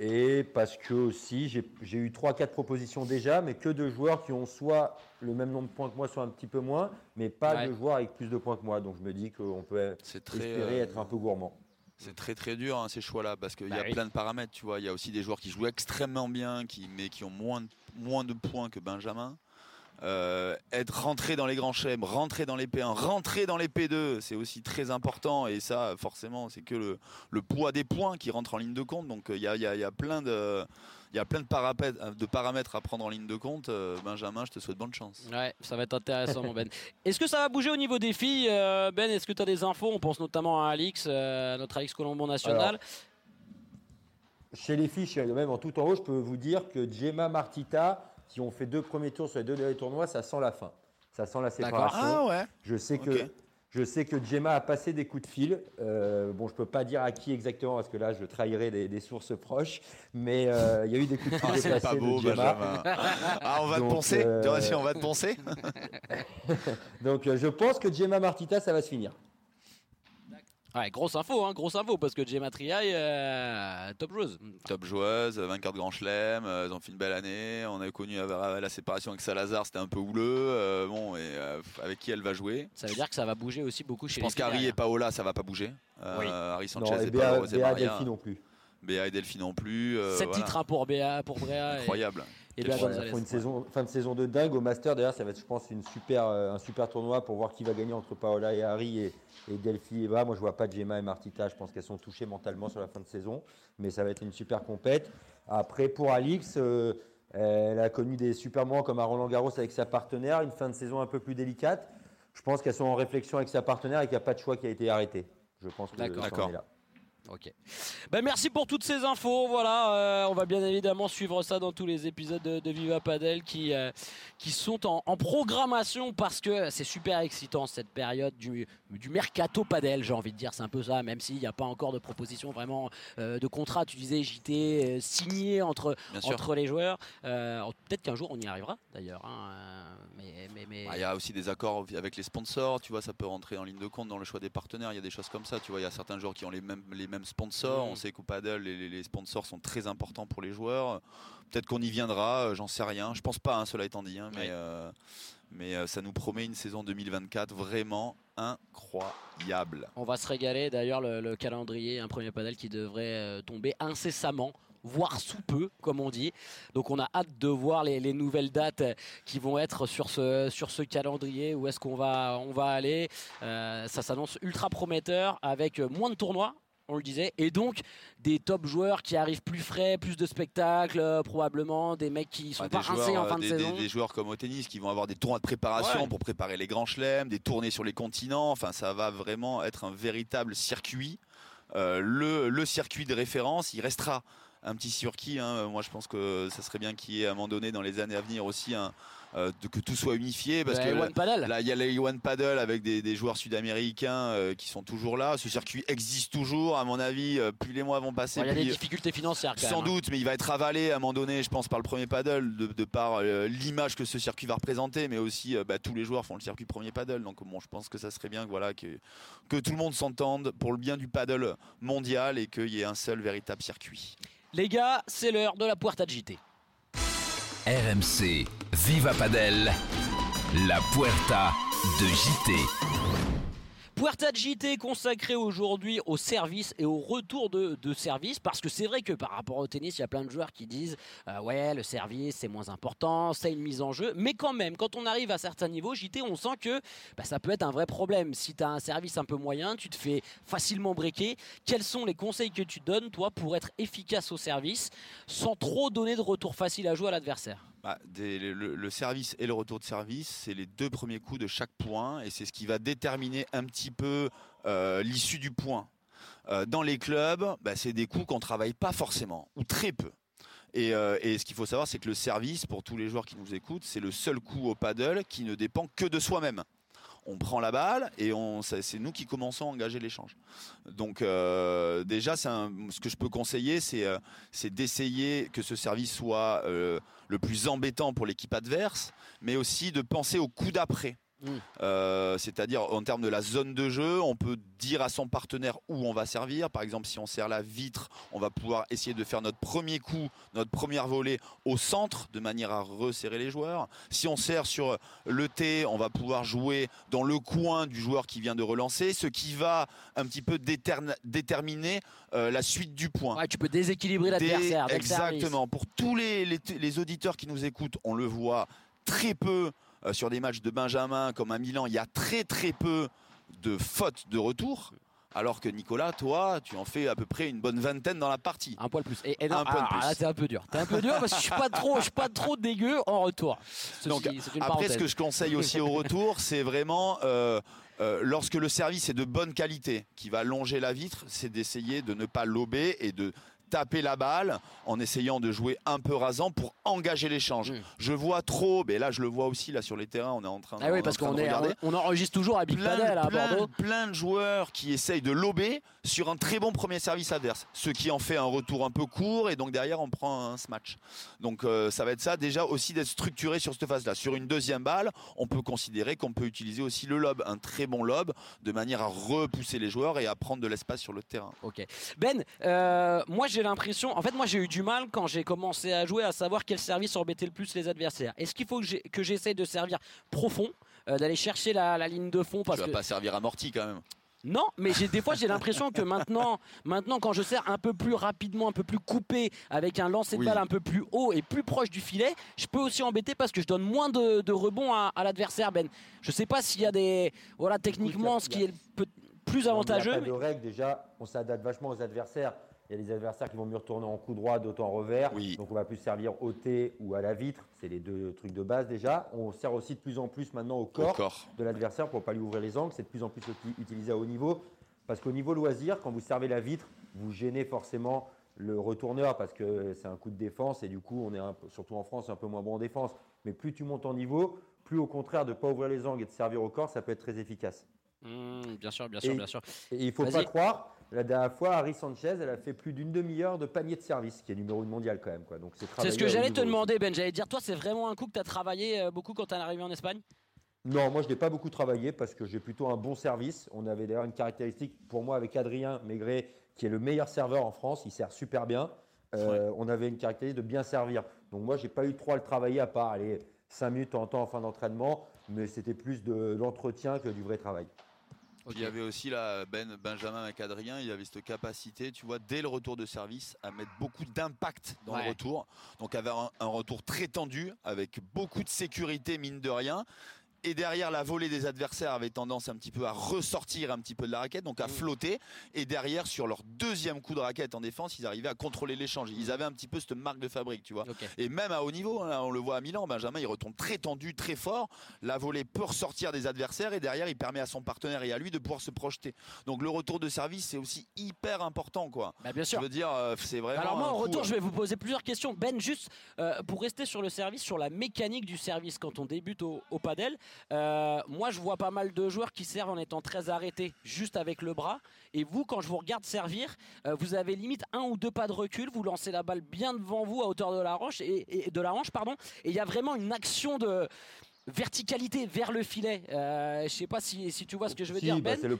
et parce que aussi j'ai j'ai eu 3-4 propositions déjà, mais que de joueurs qui ont soit le même nombre de points que moi, soit un petit peu moins, mais pas Ouais. de joueurs avec plus de points que moi. Donc je me dis qu'on peut très. espérer euh, être un peu gourmand. C'est très très dur hein, ces choix-là parce qu'il Bah y a oui. plein de paramètres, tu vois. Il y a aussi des joueurs qui jouent extrêmement bien, qui, mais qui ont moins de, moins de points que Benjamin. Euh, être rentré dans les grands chèmes, rentrer dans les P1, rentrer dans les P2, c'est aussi très important et ça, forcément, c'est que le, le poids des points qui rentre en ligne de compte. Donc euh, il y a, il y a- il y a plein de il y a plein de paramètres, de paramètres à prendre en ligne de compte. Euh, Benjamin, je te souhaite bonne chance. Ouais, ça va être intéressant mon Ben. <laughs> Est-ce que ça va bouger au niveau des filles euh, Ben, est-ce que tu as des infos? On pense notamment à Alix, euh, notre Alix Colombo national. Chez les filles, chez- même en tout en haut, je peux vous dire que Gemma Martita, si on fait deux premiers tours sur les deux derniers tournois, ça sent la fin. Ça sent la séparation. ouais Je sais que je sais que Gemma a passé des coups de fil. Euh, bon, je peux pas dire à qui exactement parce que là, je trahirais des, des sources proches. Mais euh, il y a eu des coups de fil Ah, c'est pas beau, de Gemma. Benjamin. Ah, on va Donc, te poncer euh, Tu vois, si on va te poncer <laughs> Donc, euh, je pense que Gemma Martita, ça va se finir. Ouais, grosse info, hein, grosse info, parce que Gemma Triay, euh, top joueuse. top joueuse, vainqueur de Grand Chelem, euh, ils ont fait une belle année. On a connu euh, la séparation avec Salazar, c'était un peu houleux. euh, bon, et euh, avec qui elle va jouer? Ça veut dire que ça va bouger aussi beaucoup chez Je les pense qu'Harry et. Paola, ça va pas bouger. Euh, Oui. Harry Non, Sanchez et et Béa, Paola Béa Delphi non plus. Béa et Delphi non plus. euh, 7 voilà. titres hein, pour Béa, pour Bréa et, Incroyable. Et Ouais, Gonzalez. ils font une saison, fin de saison de dingue. Au Master, d'ailleurs, ça va être, je pense, une super, euh, un super tournoi pour voir qui va gagner entre Paola et Harry et, et Delphi et Eva. Moi, je vois pas Gemma et Martita. Je pense qu'elles sont touchées mentalement sur la fin de saison. Mais ça va être une super compète. Après, pour Alix, euh, elle a connu des super moments comme à Roland Garros avec sa partenaire. Une fin de saison un peu plus délicate. Je pense qu'elles sont en réflexion avec sa partenaire et qu'il n'y a pas de choix qui a été arrêté. Je pense que D'accord. Ok. Ben, merci pour toutes ces infos. Voilà, euh, on va bien évidemment suivre ça dans tous les épisodes de, de Viva Padel qui, euh, qui sont en, en programmation parce que c'est super excitant cette période du, du mercato padel, j'ai envie de dire. C'est un peu ça, même s'il n'y a pas encore de proposition vraiment euh, de contrat. Tu disais JT signé entre, entre les joueurs. Peut-être qu'un jour on y arrivera d'ailleurs. hein, mais, mais, mais- Ah, Il y a aussi des accords avec les sponsors, tu vois, ça peut rentrer en ligne de compte dans le choix des partenaires. Il y a des choses comme ça, tu vois. Il y a certains joueurs qui ont les mêmes, les mêmes sponsors. Mm. On sait qu'au paddle, les, sponsors sont très importants pour les joueurs. Peut-être qu'on y viendra, euh, j'en sais rien. Je pense pas, hein, cela étant dit, hein, mais, euh, mais euh, ça nous promet une saison 2024 vraiment incroyable. On va se régaler. D'ailleurs, le, le calendrier, un premier panel qui devrait tomber incessamment voire sous peu, comme on dit. Donc on a hâte de voir les, les nouvelles dates qui vont être sur ce, sur ce calendrier, où est-ce qu'on va, on va aller? Euh, ça s'annonce ultra prometteur avec moins de tournois. On le disait, et donc des top joueurs qui arrivent plus frais, plus de spectacles, euh, probablement des mecs qui sont Ah, pas des, rincés joueurs, en fin euh, de des, saison. des- des joueurs comme au tennis qui vont avoir des tournois de préparation Ouais. pour préparer les grands chelems, des tournées sur les continents. Enfin, ça va vraiment être un véritable circuit. Euh, le, le circuit de référence, il restera un petit circuit. hein. Moi, je pense que ça serait bien qu'il y ait à un moment donné, dans les années à venir aussi, un, euh, de- que tout soit unifié. Parce que One. Là, il y a les One Paddle avec des, des joueurs sud-américains euh, qui sont toujours là. Ce circuit existe toujours. À mon avis, euh, plus les mois vont passer, Il y a des difficultés financières quand sans même, hein. doute, mais il va être avalé à un moment donné, je pense, par le premier paddle, de, de par l'image que ce circuit va représenter, mais aussi bah, tous les joueurs font le circuit premier paddle. Donc bon, je pense que ça serait bien que, voilà, que, que tout le monde s'entende pour le bien du paddle mondial et qu'il y ait un seul véritable circuit. Les gars, c'est l'heure de la Puerta de JT. RMC Viva Padel, la Puerta de JT. Puerta de JT consacrée aujourd'hui au service et au retour de, de service parce que c'est vrai que par rapport au tennis il y a plein de joueurs qui disent euh, ouais le service c'est moins important c'est une mise en jeu. Mais quand même quand on arrive à certains niveaux JT on sent que bah, ça peut être un vrai problème. Si tu as un service un peu moyen tu te fais facilement breaker. Quels sont les conseils que tu donnes toi pour être efficace au service sans trop donner de retour facile à jouer à l'adversaire? Des- le, service et le retour de service, c'est les deux premiers coups de chaque point et c'est ce qui va déterminer un petit peu euh, l'issue du point. Euh, dans les clubs, bah, c'est des coups qu'on travaille pas forcément ou très peu. Euh, et ce qu'il faut savoir, c'est que le service, pour tous les joueurs qui nous écoutent, c'est le seul coup au paddle qui ne dépend que de soi-même. On prend la balle et on, c'est nous qui commençons à engager l'échange. Donc euh, déjà, ce que je peux conseiller, c'est euh, d'essayer que ce service soit euh, le plus embêtant pour l'équipe adverse, mais aussi de penser au coup d'après. Euh, C'est-à-dire en termes de la zone de jeu, on peut dire à son partenaire où on va servir. Par exemple, si on sert la vitre, on va pouvoir essayer de faire notre premier coup, notre première volée au centre, de manière à resserrer les joueurs. Si on sert sur le T, on va pouvoir jouer dans le coin du joueur qui vient de relancer, ce qui va un petit peu déterminer euh, la suite du point. ouais, tu peux déséquilibrer l'adversaire. Exactement. Pour tous les, les, les auditeurs qui nous écoutent, on le voit très peu euh, sur des matchs de Benjamin comme à Milan. Il y a très très peu de fautes de retour. Alors que Nicolas, toi, tu en fais à peu près une bonne vingtaine dans la partie. Un poil plus. Et, et non, Un poil alors, plus. là, c'est un peu dur. T'es un peu dur parce que je suis pas trop, je suis pas trop dégueu en retour. Ceci- Donc, une Après, parenthèse. ce que je conseille aussi au retour, c'est vraiment euh, euh, lorsque le service est de bonne qualité, qui va longer la vitre, c'est d'essayer de ne pas lober et de taper la balle en essayant de jouer un peu rasant pour engager l'échange. Mm. Je vois trop, mais là je le vois aussi là sur les terrains, on est en train, Ah oui, parce qu'on de est, regarder. on, on enregistre toujours à Big Plein, Padel à plein- Bordeaux. plein de joueurs qui essayent de lober sur un très bon premier service adverse, ce qui en fait un retour un peu court et donc derrière on prend un smash. Donc euh, ça va être ça déjà aussi d'être structuré sur cette phase-là. Sur une deuxième balle, on peut considérer qu'on peut utiliser aussi le lob, un très bon lob, de manière à repousser les joueurs et à prendre de l'espace sur le terrain. Ok. Ben, euh, moi j'ai l'impression, en fait moi j'ai eu du mal quand j'ai commencé à jouer à savoir quel service embêtait le plus les adversaires. Est-ce qu'il faut que j'ai- j'essaye de servir profond, euh, d'aller chercher la, la ligne de fond parce tu vas que pas servir amorti quand même. Non, mais j'ai des fois j'ai l'impression que maintenant, maintenant quand je sers un peu plus rapidement, un peu plus coupé, avec un lancer de Oui. balle un peu plus haut et plus proche du filet, je peux aussi embêter parce que je donne moins de, de rebonds à, à l'adversaire. Ben, je sais pas s'il y a des, voilà, techniquement, ce qui est plus avantageux. Il n'y a mais- pas de règle déjà, on s'adapte vachement aux adversaires. Il y a des adversaires qui vont mieux retourner en coup droit, d'autres en revers. Oui. Donc on va plus servir au T ou à la vitre. C'est les deux trucs de base déjà. On sert aussi de plus en plus maintenant au Au corps, de l'adversaire pour ne pas lui ouvrir les angles. C'est de plus en plus uti- utilisé à haut niveau. Parce qu'au niveau loisir, quand vous servez la vitre, vous gênez forcément le retourneur parce que c'est un coup de défense et du coup, on est un peu- surtout en France un peu moins bon en défense. Mais plus tu montes en niveau, plus au contraire de ne pas ouvrir les angles et de servir au corps, ça peut être très efficace. Mmh, bien sûr, bien sûr, Et- bien sûr. Et il faut Vas-y. pas croire, la dernière fois, Harry Sanchez, elle a fait plus d'une demi-heure de panier de service, qui est numéro 1 mondial quand même. Quoi. Donc c'est ce que à haut j'allais te demander, Ben. J'allais te dire, toi, c'est vraiment un coup que tu as travaillé euh, beaucoup quand tu es arrivé en Espagne? Non, moi je n'ai pas beaucoup travaillé parce que j'ai plutôt un bon service. On avait d'ailleurs une caractéristique pour moi avec Adrien Maigret, qui est le meilleur serveur en France. Il sert super bien. Euh, On avait une caractéristique de bien servir. Donc moi, j'ai pas eu trop à le travailler à part aller 5 minutes en temps en fin d'entraînement, mais c'était plus de l'entretien que du vrai travail. Il y avait aussi là, ben, Benjamin avec Adrien, il y avait cette capacité, tu vois, dès le retour de service, à mettre beaucoup d'impact dans Ouais. le retour. Donc avoir un, un retour très tendu, avec beaucoup de sécurité, mine de rien. Et derrière, la volée des adversaires avait tendance un petit peu à ressortir un petit peu de la raquette, donc à Mm. flotter. Et derrière, sur leur deuxième coup de raquette en défense, ils arrivaient à contrôler l'échange. Ils avaient un petit peu cette marque de fabrique, tu vois. Et même à haut niveau, hein, on le voit à Milan, Benjamin il retourne très tendu, très fort. La volée peut ressortir des adversaires et derrière il permet à son partenaire et à lui de pouvoir se projeter. Donc le retour de service c'est aussi hyper important quoi. Bah, bien Je sûr. veux dire, euh, c'est vraiment. Alors moi en retour euh, je vais vous poser plusieurs questions. Ben juste euh, pour rester sur le service, sur la mécanique du service quand on débute au, au padel, euh, moi je vois pas mal de joueurs qui servent en étant très arrêtés juste avec le bras. Et vous quand je vous regarde servir, euh, vous avez limite un ou deux pas de recul, vous lancez la balle bien devant vous à hauteur de la hanche et, et- de la hanche pardon. Et il y a vraiment une action de verticalité vers le filet. Euh, je sais pas si, si tu vois ce que je veux Si, dire bah, Ben.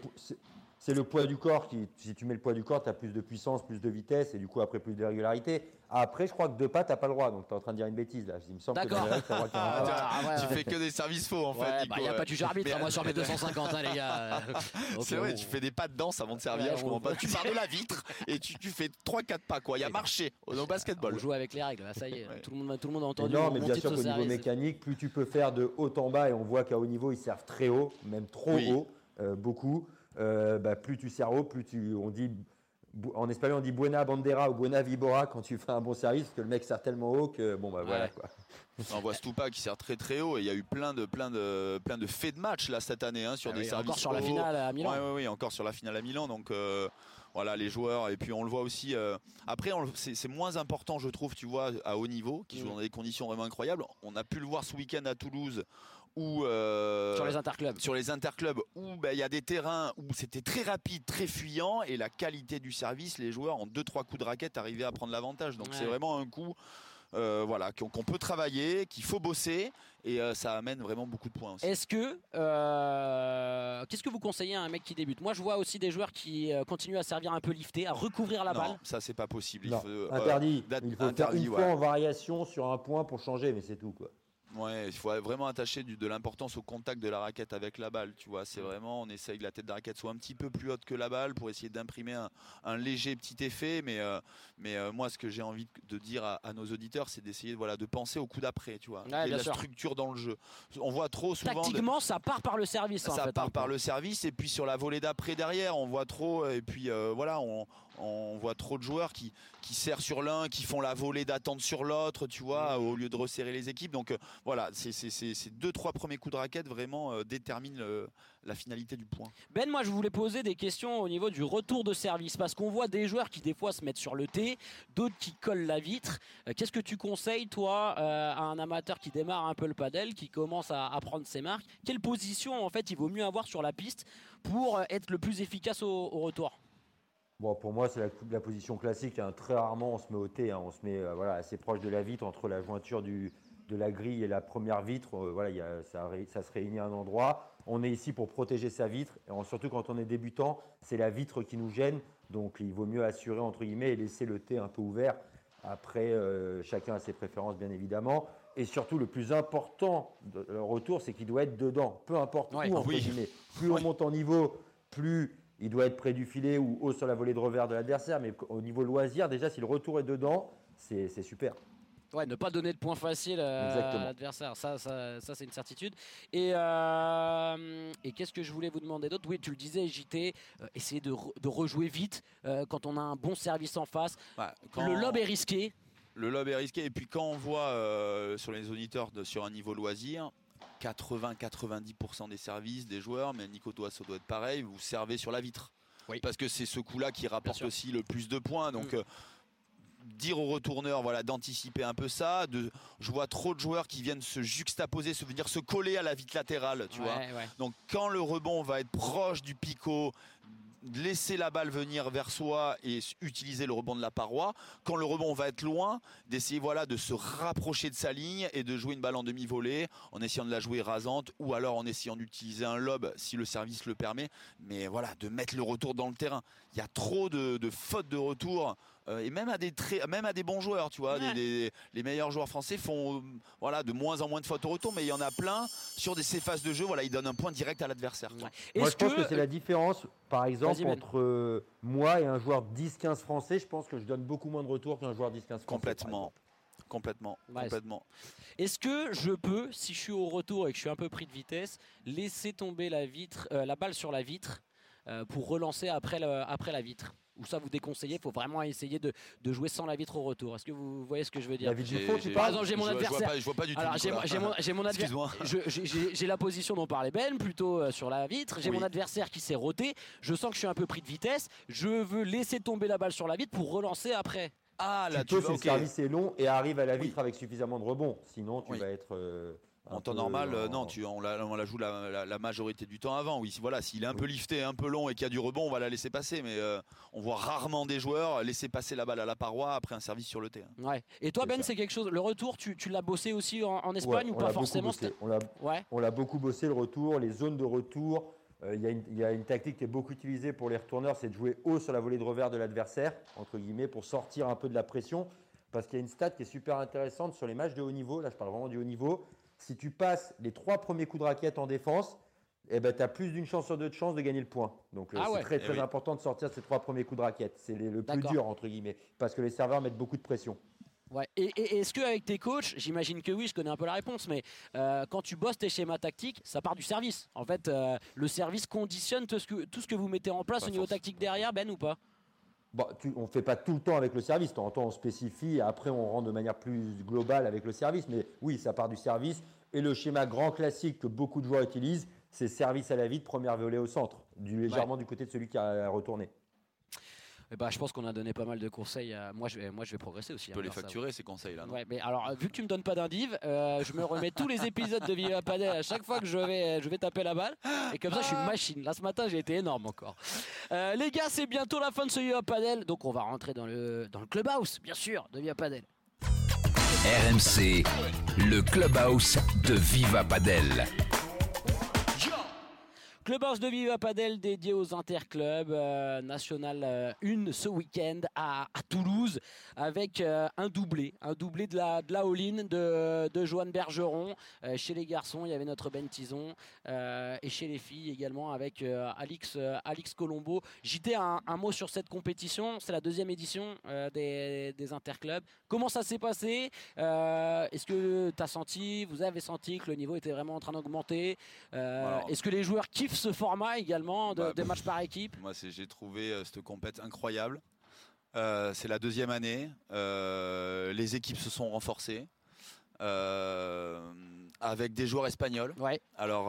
C'est- le poids du corps qui, si tu mets le poids du corps, tu as plus de puissance, plus de vitesse et du coup après plus de régularité. Après, je crois que deux pas, tu n'as pas le droit. Donc tu es en train de dire une bêtise là. Il me semble que D'accord. t'as faire <laughs> un Ah, ouais, Tu ouais. fais que des services faux en fait. Nico, bah, y a euh. pas de juge arbitre, Mais- hein, moi sur mes <laughs> 250, hein, les gars. <laughs> C'est vrai, on- tu fais des pas de danse avant de servir, Ouais, je comprends pas. Tu pars de la vitre et tu, tu fais 3-4 pas quoi. Il y a Oui. marché au basketball. On joue avec les règles, là, ça y est, Ouais. tout, le monde, tout le monde a entendu non, mais bien sûr au qu'au niveau mécanique, plus tu peux faire de haut en bas, et on voit qu'à haut niveau, ils servent très haut, même trop haut, euh, beaucoup, euh, bah, plus tu sers haut, plus tu, on dit, en espagnol on dit buena bandera ou buena vibora quand tu fais un bon service, parce que le mec sert tellement haut que bon bah voilà Ouais. quoi. On voit Stupa qui sert très très haut et il y a eu plein de plein de plein de faits de match là cette année hein, sur Ah des oui, services encore sur la finale à Milan. Ouais, ouais, ouais, encore sur la finale à Milan. Donc euh, voilà, les joueurs. Et puis on le voit aussi. euh, après, c'est moins important, je trouve, tu vois, à haut niveau, qui Mm. jouent dans des conditions vraiment incroyables. On a pu le voir ce week-end à Toulouse où. euh, Sur les interclubs. sur les interclubs où ben, il y a des terrains où c'était très rapide, très fuyant et la qualité du service, les joueurs en 2-3 coups de raquette arrivaient à prendre l'avantage. Donc Ouais. c'est vraiment un coup euh, voilà, qu'on peut travailler, qu'il faut bosser et euh, ça amène vraiment beaucoup de points. Est-ce que. euh, Qu'est-ce que vous conseillez à un mec qui débute? Moi, je vois aussi des joueurs qui euh, continuent à servir un peu lifté, à recouvrir la non, balle. ça c'est pas possible. Il Non, faut, euh, interdit. Il faut faire une ouais. fois en variation sur un point pour changer, mais c'est tout quoi. Ouais, il faut vraiment attacher du- de l'importance au contact de la raquette avec la balle. Tu vois, c'est vraiment, on essaye que la tête de la raquette soit un petit peu plus haute que la balle pour essayer d'imprimer un, un léger petit effet. Mais, euh, mais euh, moi, ce que j'ai envie de dire à, à nos auditeurs, c'est d'essayer voilà, de penser au coup d'après. Tu vois, Ouais, bien la sûr. structure dans le jeu. On voit trop souvent. de- Tactiquement, ça part par le service. en ça fait, part par le service et puis sur la volée d'après derrière on voit trop et puis euh, voilà on, on voit trop de joueurs qui, qui serrent sur l'un qui font la volée d'attente sur l'autre tu vois au lieu de resserrer les équipes. Donc euh, voilà ces deux trois premiers coups de raquette vraiment euh, déterminent le- la finalité du point. Ben, moi, je voulais poser des questions au niveau du retour de service parce qu'on voit des joueurs qui, des fois, se mettent sur le T, d'autres qui collent la vitre. Euh, Qu'est-ce que tu conseilles, toi, euh, à un amateur qui démarre un peu le padel, qui commence à, à prendre ses marques? Quelle position, en fait, il vaut mieux avoir sur la piste pour euh, être le plus efficace au, au retour? Bon, pour moi, c'est la, la position classique. hein. Très rarement, on se met au T. hein. On se met euh, voilà, assez proche de la vitre, entre la jointure du, de la grille et la première vitre. Euh, voilà, il y a- ça, se réunit à un endroit. On est ici pour protéger sa vitre. Et surtout quand on est débutant, c'est la vitre qui nous gêne. Donc, il vaut mieux assurer, entre guillemets, et laisser le T un peu ouvert. Après, euh, chacun a ses préférences, bien évidemment. Et surtout, le plus important de le retour, c'est qu'il doit être dedans. Peu importe Ouais, où, entre oui. guillemets. <laughs> Plus on monte en niveau, plus il doit être près du filet ou haut sur la volée de revers de l'adversaire. Mais au niveau loisir, déjà, si le retour est dedans, c'est c'est super. Ouais, ne pas donner de points faciles à l'adversaire, ça, ça, ça, c'est une certitude. Et, euh, et qu'est-ce que je voulais vous demander d'autre? Oui, tu le disais, JT, euh, essayer de, re- de rejouer vite euh, quand on a un bon service en face. Ouais, quand- Le lob est risqué. le lob est risqué et puis quand on voit euh, sur les auditeurs de- sur un niveau loisir 80-90% des services des joueurs mais Nico Toasso doit être pareil vous servez sur la vitre Oui. parce que c'est ce coup-là qui rapporte aussi le plus de points. Donc Mm. euh, dire aux retourneurs voilà d'anticiper un peu ça de je vois trop de joueurs qui viennent se juxtaposer se venir se coller à la vitre latérale tu vois ouais. donc quand le rebond va être proche du picot, laisser la balle venir vers soi et utiliser le rebond de la paroi. Quand le rebond va être loin, d'essayer voilà de se rapprocher de sa ligne et de jouer une balle en demi-volée en essayant de la jouer rasante ou alors en essayant d'utiliser un lob si le service le permet. Mais voilà, de mettre le retour dans le terrain. Il y a trop de, de fautes de retour. Euh, et même à des très, même à des bons joueurs, tu vois, Ouais. des- des- les meilleurs joueurs français font euh, voilà de moins en moins de fautes au retour, mais il y en a plein sur des, ces phases de jeu. Voilà, ils donnent un point direct à l'adversaire. Ouais. Moi, Est-ce je pense que, que, c'est la différence, par exemple, Ben. entre euh, moi et un joueur 10-15 français. Je pense que je donne beaucoup moins de retours qu'un joueur 10-15 français. Complètement. Complètement, Ouais, complètement. Est-ce que je peux, si je suis au retour et que je suis un peu pris de vitesse, laisser tomber la vitre, euh, la balle sur la vitre euh, pour relancer après, le- après la vitre? Ou ça vous déconseillez Il faut vraiment essayer de, de jouer sans la vitre au retour. Est-ce que vous voyez ce que je veux dire La vitre du fond, tu parles exemple, j'ai mon je vois adversaire. pas- Je vois pas du tout. J'ai mon- j'ai mon, <laughs> adversaire. J'ai la position dont parlait Ben, plutôt euh, sur la vitre. J'ai Oui. mon adversaire qui s'est roté. Je sens que je suis un peu pris de vitesse. Je veux laisser tomber la balle sur la vitre pour relancer après. Ah là, tu peux tu si vas. le service est long et arrive à la Oui. vitre avec suffisamment de rebond. Sinon, tu Oui. vas être. euh, En temps normal, euh, en- non, tu, on, la, on la joue la, la- la majorité du temps avant. Oui, si- voilà, s'il est un peu lifté, un peu long et qu'il y a du rebond, on va la laisser passer. Mais euh, on voit rarement des joueurs laisser passer la balle à la paroi après un service sur le terrain. Ouais. Et toi Ben, c'est quelque chose. Le retour, tu, tu l'as bossé aussi en, en Ouais, Espagne ou pas forcément On l'a Ouais. Beaucoup bossé le retour, les zones de retour. Euh, Il y, a une- il y a une tactique qui est beaucoup utilisée pour les retourneurs, c'est de jouer haut sur la volée de revers de l'adversaire, entre guillemets, pour sortir un peu de la pression. Parce qu'il y a une stat qui est super intéressante sur les matchs de haut niveau. Là, je parle vraiment du haut niveau. Si tu passes les trois premiers coups de raquette en défense, eh ben, tu as plus d'une chance sur deux de chance de gagner le point. Donc euh, Ah c'est ouais. très Eh très oui. important de sortir ces trois premiers coups de raquette. C'est le plus dur, entre guillemets, parce que les serveurs mettent beaucoup de pression. Ouais. Et, est-ce qu'avec tes coachs, j'imagine que oui, je connais un peu la réponse, mais euh, quand tu bosses tes schémas tactiques, ça part du service. En fait, euh, le service conditionne tout ce, que, tout ce que vous mettez en place Pas au niveau tactique derrière, Ben ou pas? Bon, tu- on ne fait pas tout le temps avec le service. De temps en temps, on spécifie. Après, on rentre de manière plus globale avec le service. Mais oui, ça part du service. Et le schéma grand classique que beaucoup de joueurs utilisent, c'est service à la vide, première volée au centre, du, légèrement du côté de celui qui a retourné. Eh ben, je pense qu'on a donné pas mal de conseils. à- Moi, je vais, moi, je vais progresser aussi. Tu hein, peux les facturer ces conseils-là. Ouais, mais alors, euh, vu que tu me donnes pas d'indiv, euh, je me remets tous les épisodes de Viva Padel à chaque fois que je vais, je vais taper la balle. Et comme ça, je suis une machine. Là, ce matin, j'ai été énorme encore. Euh, les gars, c'est bientôt la fin de ce Viva Padel. Donc, on va rentrer dans le, dans le clubhouse, bien sûr, de Viva Padel. RMC, le clubhouse de Viva Padel. Clubhouse de Viva Padel dédié aux interclubs euh, national euh, 1 ce week-end à, à Toulouse avec euh, un doublé, un doublé de la, de la all-in de, de Joanne Bergeron. Euh, chez les garçons, il y avait notre Ben Tison euh, et chez les filles également avec euh, Alix, euh, Alix Colombo. JT, un, un mot sur cette compétition. C'est la deuxième édition euh, des, des interclubs. Comment ça s'est passé? Euh, Est-ce que tu as senti, vous avez senti que le niveau était vraiment en train d'augmenter? Euh, Est-ce que les joueurs kiffent ce format également de, Bah, des matchs par équipe? Moi, j'ai trouvé euh, cette compète incroyable. Euh, c'est la deuxième année. Euh, les équipes se sont renforcées. euh, avec des joueurs espagnols. Ouais. Alors,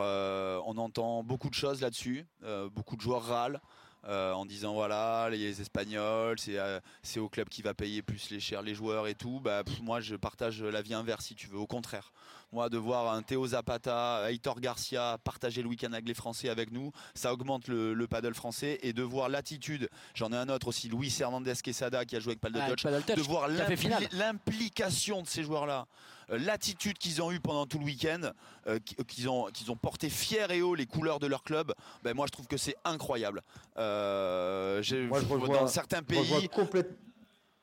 on entend beaucoup de choses là-dessus. Beaucoup de joueurs râlent euh, en disant voilà, les Espagnols, c'est euh, c'est au club qui va payer plus les chers les joueurs et tout. Bah, pff, moi, je partage l'avis inverse si tu veux. Au contraire, moi, de voir un Théo Zapata, Heitor Garcia partager le week-end avec les Français avec nous, ça augmente le, le paddle français. Et de voir l'attitude, j'en ai un autre aussi, Luis Hernandez Quesada qui a joué avec Paddle Ah, Touch, Paddle Touch, de voir l'implication de ces joueurs-là, euh, l'attitude qu'ils ont eue pendant tout le week-end, euh, qui- qu'ils ont, qu'ils ont porté fier et haut les couleurs de leur club, ben moi je trouve que c'est incroyable. Euh, Moi, je rejoins- dans certains Je rejoins, pays, complète-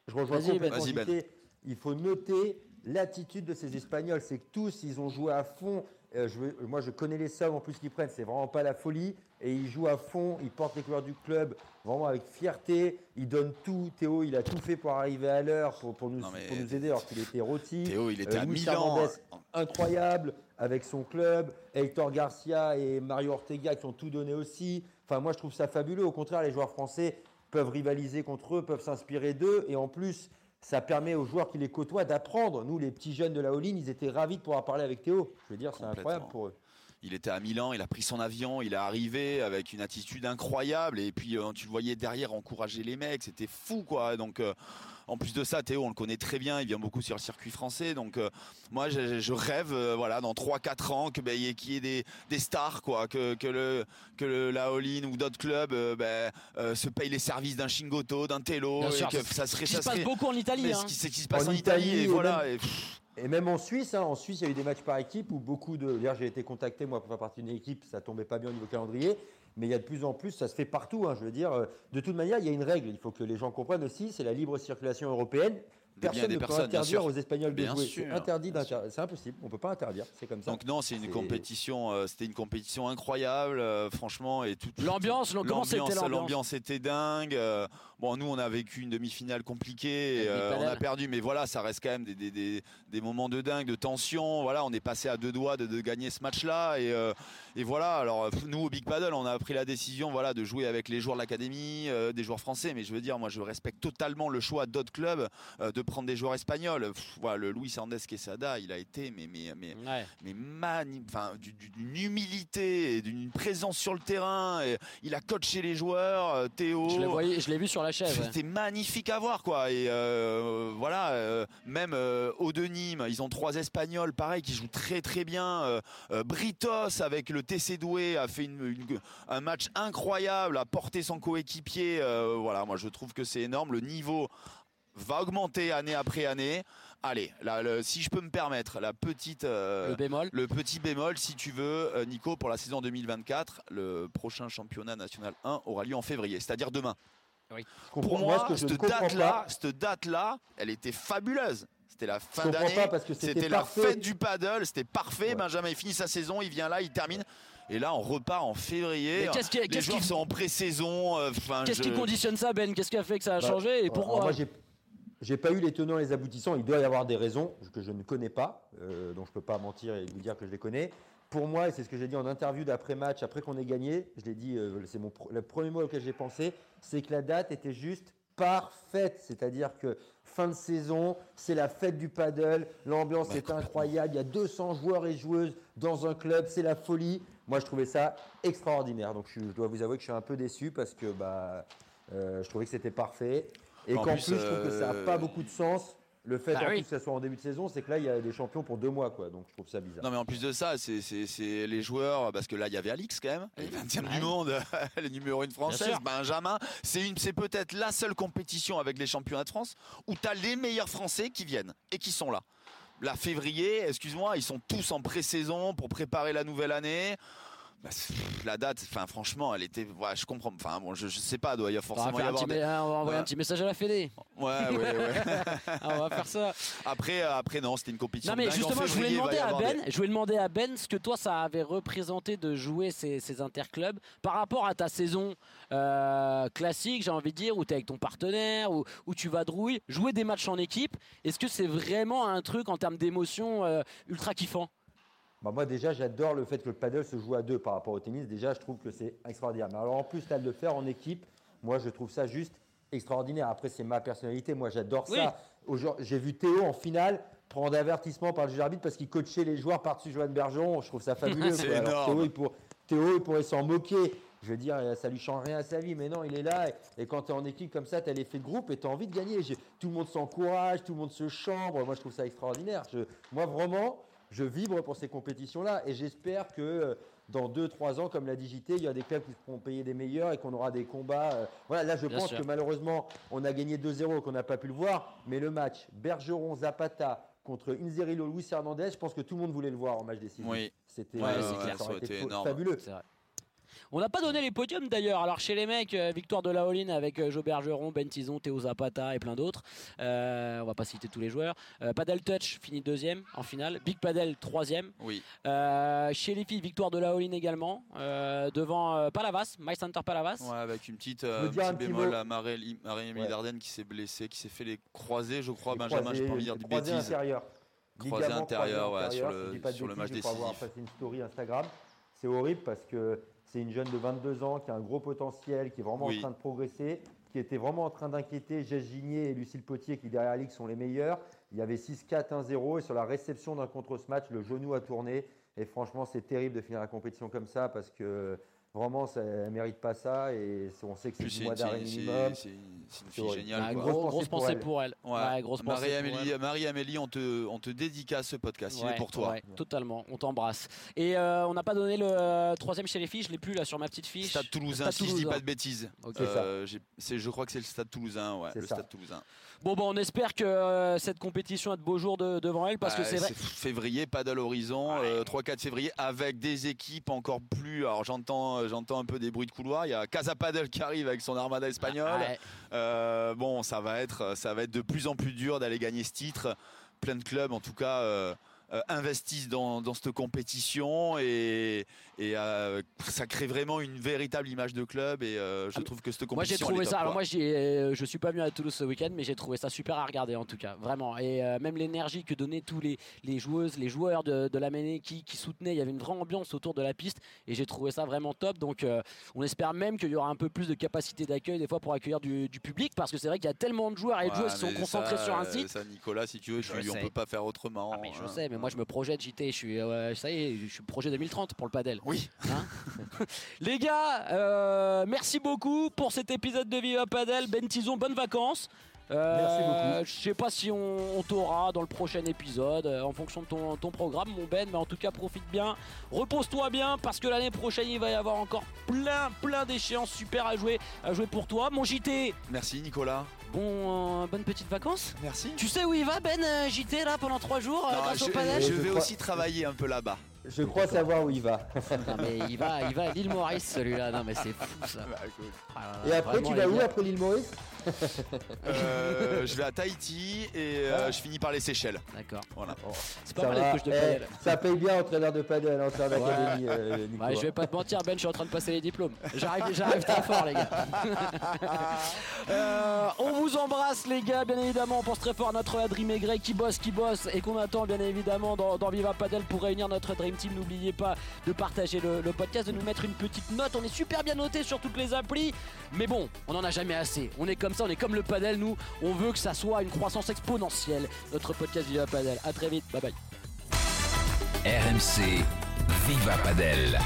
je rejoins Vas-y, Ben. complètement Vas-y, Ben. Il faut noter l'attitude de ces Espagnols. C'est que tous, ils ont joué à fond. Euh, je moi, je connais les sommes en plus qu'ils prennent. C'est vraiment pas la folie. Et ils jouent à fond. Ils portent les couleurs du club vraiment avec fierté. Ils donnent tout. Théo, il a tout fait pour arriver à l'heure, pour, pour nous, pour aider alors qu'il était rôti. Théo il était Euh, à Milan. Hernandez, incroyable avec son club. Hector Garcia et Mario Ortega qui ont tout donné aussi. Enfin, moi, je trouve ça fabuleux. Au contraire, les joueurs français peuvent rivaliser contre eux, peuvent s'inspirer d'eux. Et en plus, ça permet aux joueurs qui les côtoient d'apprendre. Nous, les petits jeunes de la All-in, ils étaient ravis de pouvoir parler avec Théo. Je veux dire, c'est incroyable pour eux. il était à Milan, il a pris son avion, il est arrivé avec une attitude incroyable et puis euh, tu le voyais derrière encourager les mecs, c'était fou quoi. Donc euh, en plus de ça, Théo, on le connaît très bien, il vient beaucoup sur le circuit français. Donc euh, moi, je, je rêve, euh, voilà, dans 3-4 ans, que ben, il y ait- qu'il y ait des, des stars, quoi, que, que le que le, la All-In ou d'autres clubs euh, ben, euh, se payent les services d'un Shingoto, d'un Tello, Bien et sûr, que c'est- ça serait, Ce qui ça se passe beaucoup en Italie. mais hein. ce qui, c'est ce qui se passe En en, Italie, Italie, et voilà. même- et pff, Et même en Suisse, hein, en Suisse, il y a eu des matchs par équipe où beaucoup de. D'ailleurs, j'ai été contacté moi pour faire partie d'une équipe, ça tombait pas bien au niveau calendrier, mais il y a de plus en plus, ça se fait partout. hein, je veux dire, euh, de toute manière, il y a une règle. Il faut que les gens comprennent aussi, c'est la libre circulation européenne. Personne ne peut interdire aux Espagnols de Bien jouer. sûr, C'est interdit bien d'inter- C'est impossible. On peut pas interdire. C'est comme ça. donc non, c'est une compétition, euh, c'était une compétition incroyable, euh, franchement, et tout. L'ambiance, l'ambiance? L'ambiance était dingue. euh, bon, nous, on a vécu une demi-finale compliquée. et, euh, on a perdu, mais voilà, ça reste quand même des, des- des- des moments de dingue, de tension. Voilà, on est passé à deux doigts de, de gagner ce match-là. Et, euh, et voilà, alors nous, au Big Paddle, on a pris la décision voilà, de jouer avec les joueurs de l'académie, euh, des joueurs français. Mais je veux dire, moi, je respecte totalement le choix d'autres clubs de prendre des joueurs espagnols. Pff, voilà, le Luis Andes Quesada, il a été, mais, mais, mais, Ouais. mais mani- d'une humilité, et d'une présence sur le terrain. et il a coaché les joueurs, Théo. Je l'ai voyé- je l'ai vu sur la chaise. ouais. C'était magnifique à voir quoi et euh, voilà euh, même euh, au de Nîmes ils ont trois Espagnols pareil qui jouent très très bien Britos avec le TC Doué a fait une- une- un match incroyable a porté son coéquipier voilà moi je trouve que c'est énorme le niveau va augmenter année après année allez là, le- si je peux me permettre la petite euh, Le bémol. le petit bémol, si tu veux, euh, Nico, pour la saison 2024, le prochain championnat national 1 aura lieu en février, c'est-à-dire demain. Pour moi, moi, ce que je ne cette date-là, cette date-là, elle était fabuleuse. C'était la fin d'année. c'était la fête du paddle. C'était parfait. Ouais. Benjamin, il finit sa saison, il vient là, il termine. Et là, on repart en février. Mais qu'est-ce qui, Les qu'est-ce joueurs qui- sont en pré-saison. euh, enfin, qu'est-ce je- qui conditionne ça, Ben? Qu'est-ce qui a fait que ça a Bah, changé? Et pourquoi Moi, j'ai- j'ai pas eu les tenants et les aboutissants. Il doit y avoir des raisons que je ne connais pas, euh, dont je peux pas mentir et vous dire que je les connais. Pour moi, et c'est ce que j'ai dit en interview d'après-match, après qu'on ait gagné, je l'ai dit, euh, c'est mon le premier mot auquel j'ai pensé, c'est que la date était juste parfaite. C'est-à-dire que fin de saison, c'est la fête du paddle, l'ambiance Bah, est incroyable, il y a 200 joueurs et joueuses dans un club, c'est la folie. Moi, je trouvais ça extraordinaire. Donc, je, dois vous avouer que je suis un peu déçu parce que bah, euh, je trouvais que c'était parfait. Et En qu'en plus, plus, je trouve que ça n'a euh, pas beaucoup de sens. Le fait Bah en oui. plus que ça soit en début de saison, c'est que là, il y a des champions pour deux mois. Quoi. Donc, je trouve ça bizarre. Non mais en plus de ça, c'est- les joueurs, parce que là il y avait Alix quand même, le 20e Ouais. du monde, <laughs> le numéro 1 française. Benjamin. C'est une- c'est peut-être la seule compétition avec les championnats de France où tu as les meilleurs Français qui viennent et qui sont là. Là, février, excuse-moi, ils sont tous en pré-saison pour préparer la nouvelle année. Bah, la date, enfin franchement, elle était, ouais, je comprends. Enfin bon, je, je sais pas, doit y avoir forcément y avoir. des- hein, on va envoyer Ouais. un petit message à la Fédé. Ouais, ouais, ouais. <laughs> Ah, on va faire ça. Après, euh, après non, c'était une compétition. Non mais justement, je voulais demander à Ben, des- je voulais demander à Ben ce que toi ça avait représenté de jouer ces, ces interclubs par rapport à ta saison euh, classique, j'ai envie de dire, où tu es avec ton partenaire, où, où tu vas drouille, jouer des matchs en équipe. Est-ce que c'est vraiment un truc en termes d'émotion euh, ultra kiffant? Bah, moi, déjà, j'adore le fait que le paddle se joue à deux par rapport au tennis. Déjà, je trouve que c'est extraordinaire. Mais alors, en plus, là, de le faire en équipe, moi, je trouve ça juste extraordinaire. Après, c'est ma personnalité. Moi, j'adore Oui. ça. J'ai vu Théo en finale prendre avertissement par le juge arbitre parce qu'il coachait les joueurs par-dessus Joanne Bergeron. Je trouve ça fabuleux. <laughs> Alors. Théo, il, pour- Théo, il pourrait s'en moquer. Je veux dire, ça lui change rien à sa vie, mais non, il est là. Et, quand tu es en équipe comme ça, tu as l'effet de groupe et tu as envie de gagner. Tout le monde s'encourage, tout le monde se chambre. Moi, je trouve ça extraordinaire. Je- moi, vraiment, je vibre pour ces compétitions-là et j'espère que euh, dans 2-3 ans, comme l'a dit JT, il y a des clubs qui se feront payer des meilleurs et qu'on aura des combats. euh, Voilà, là, je Bien pense sûr. que malheureusement, on a gagné 2-0 et qu'on n'a pas pu le voir. Mais le match Bergeron-Zapata contre Inzerilo Luis Hernandez, je pense que tout le monde voulait le voir en match décisif. Oui. C'était Ouais, énorme. fabuleux. On n'a pas donné les podiums d'ailleurs. Alors chez les mecs, euh, victoire de la all avec euh, Joe Bergeron, Ben Tison, Théo Zapata et plein d'autres. Euh, on va pas citer tous les joueurs. Euh, Padel Touch finit deuxième en finale. Big Padel troisième. Oui. Euh, chez les filles, victoire de la all également. euh, devant euh, Palavas, My Center Palavas. Ouais, avec une petite Je euh, petit un petit bémol à Marie- Marie-Émilie Ouais. Dardenne qui s'est blessée, qui s'est fait les croisés, je crois, Les Benjamin, pas envie de dire croisés- de croisés bêtises. intérieurs. Croisés Ligament intérieurs, croisé ouais, sur antérieur, le- si je sur le match avoir décisif. passé une story Instagram. C'est horrible parce que c'est une jeune de 22 ans qui a un gros potentiel, qui est vraiment Oui. en train de progresser, qui était vraiment en train d'inquiéter Jess Gigné et Lucille Potier qui derrière Alix sont les meilleurs. Il y avait 6-4, 1-0 et sur la réception d'un contre ce match, le genou a tourné. Et franchement, c'est terrible de finir la compétition comme ça parce que vraiment, ça ne mérite pas ça. Et on sait que c'est Plus du mois c'est- d'arrêt c'est- minimum. c'est c'est une fille géniale. Ah, grosse pensée grosse pour pensée elle. pour elle. Ouais. Ouais, grosse pensée pour Marie-Amélie, elle. Marie-Amélie, on te, on te dédicace ce podcast. Il Ouais, est pour toi. ouais, totalement, on t'embrasse. Et euh, on n'a pas donné le euh, troisième chez les filles, je l'ai plus là sur ma petite fiche. Stade Toulousain, Stade si je dis Toulousain. pas de bêtises. Ok. C'est ça. Euh, je crois que c'est le Stade Toulousain, le ça. Stade Toulousain. Bon, on espère que euh, cette compétition a de beaux jours de- devant elle parce que Bah, c'est vrai. février, Paddle Horizon, euh, 3-4 février, avec des équipes encore plus. Alors j'entends, euh, j'entends un peu des bruits de couloir. Il y a Casa Paddle qui arrive avec son armada espagnole. Ouais. Euh, bon, ça va être, ça va être de plus en plus dur d'aller gagner ce titre. Plein de clubs, en tout cas. euh, euh, investissent dans, dans cette compétition et, et, euh, ça crée vraiment une véritable image de club et euh, je trouve que cette Moi j'ai compétition trouvé ça. Alors quoi. moi j'y ai- euh, je suis pas venu à Toulouse ce week-end, mais j'ai trouvé ça super à regarder en tout cas, vraiment. Et euh, même l'énergie que donnaient tous les, les joueuses, les joueurs de, de la Méné qui, qui soutenaient, il y avait une vraie ambiance autour de la piste et j'ai trouvé ça vraiment top. Donc on espère même qu'il y aura un peu plus de capacité d'accueil des fois pour accueillir du, du public parce que c'est vrai qu'il y a tellement de joueurs et de Ouais, joueuses qui sont concentrés ça, sur un site. Ça, Nicolas, si tu veux, Je je suis- on peut pas faire autrement. Ah, mais je hein. sais, mais moi je me projette JT, je suis, ça y est, je suis projet 2030 pour le padel. Oui. <laughs> Les gars, euh, merci beaucoup pour cet épisode de Viva Padel. Ben Tison, bonnes vacances. Euh, Merci beaucoup. Je sais pas si on, on t'aura dans le prochain épisode euh, en fonction de ton, ton programme, mon Ben, mais en tout cas profite bien, repose-toi bien parce que l'année prochaine il va y avoir encore plein, plein d'échéances super à jouer, à jouer pour toi. Mon JT, Merci Nicolas. bon, euh, bonnes petites vacances. Merci. Tu sais où il va Ben euh, JT là pendant trois jours euh, Non, grâce je, au padel je vais aussi travailler un peu là-bas. Je crois savoir où il va. Non mais il va, il va à l'île Maurice celui-là. Non mais c'est fou ça. Ah là là, Et après, tu vas où après l'île Maurice? Euh, je vais à Tahiti et euh, Ah. je finis par les Seychelles. D'accord. Voilà. C'est pas Ça mal les de Eh, ça paye bien entraîneur de padel, entraîneur d'académie. euh, Nico. Ouais, je vais pas te mentir, Ben, je suis en train de passer les diplômes. J'arrive, j'arrive très fort, les gars. <laughs> Euh, on vous embrasse, les gars. Bien évidemment, on pense très fort à notre Adrien Maigret qui bosse, qui bosse et qu'on attend, bien évidemment, dans, dans Viva Padel pour réunir notre Dream Team. N'oubliez pas de partager le, le podcast, de nous mettre une petite note. On est super bien noté sur toutes les applis. Mais bon, on n'en a jamais assez. On est comme ça, on est comme le padel, nous. On veut que ça soit une croissance exponentielle. Notre podcast Viva Padel. À très vite. Bye bye. RMC Viva Padel.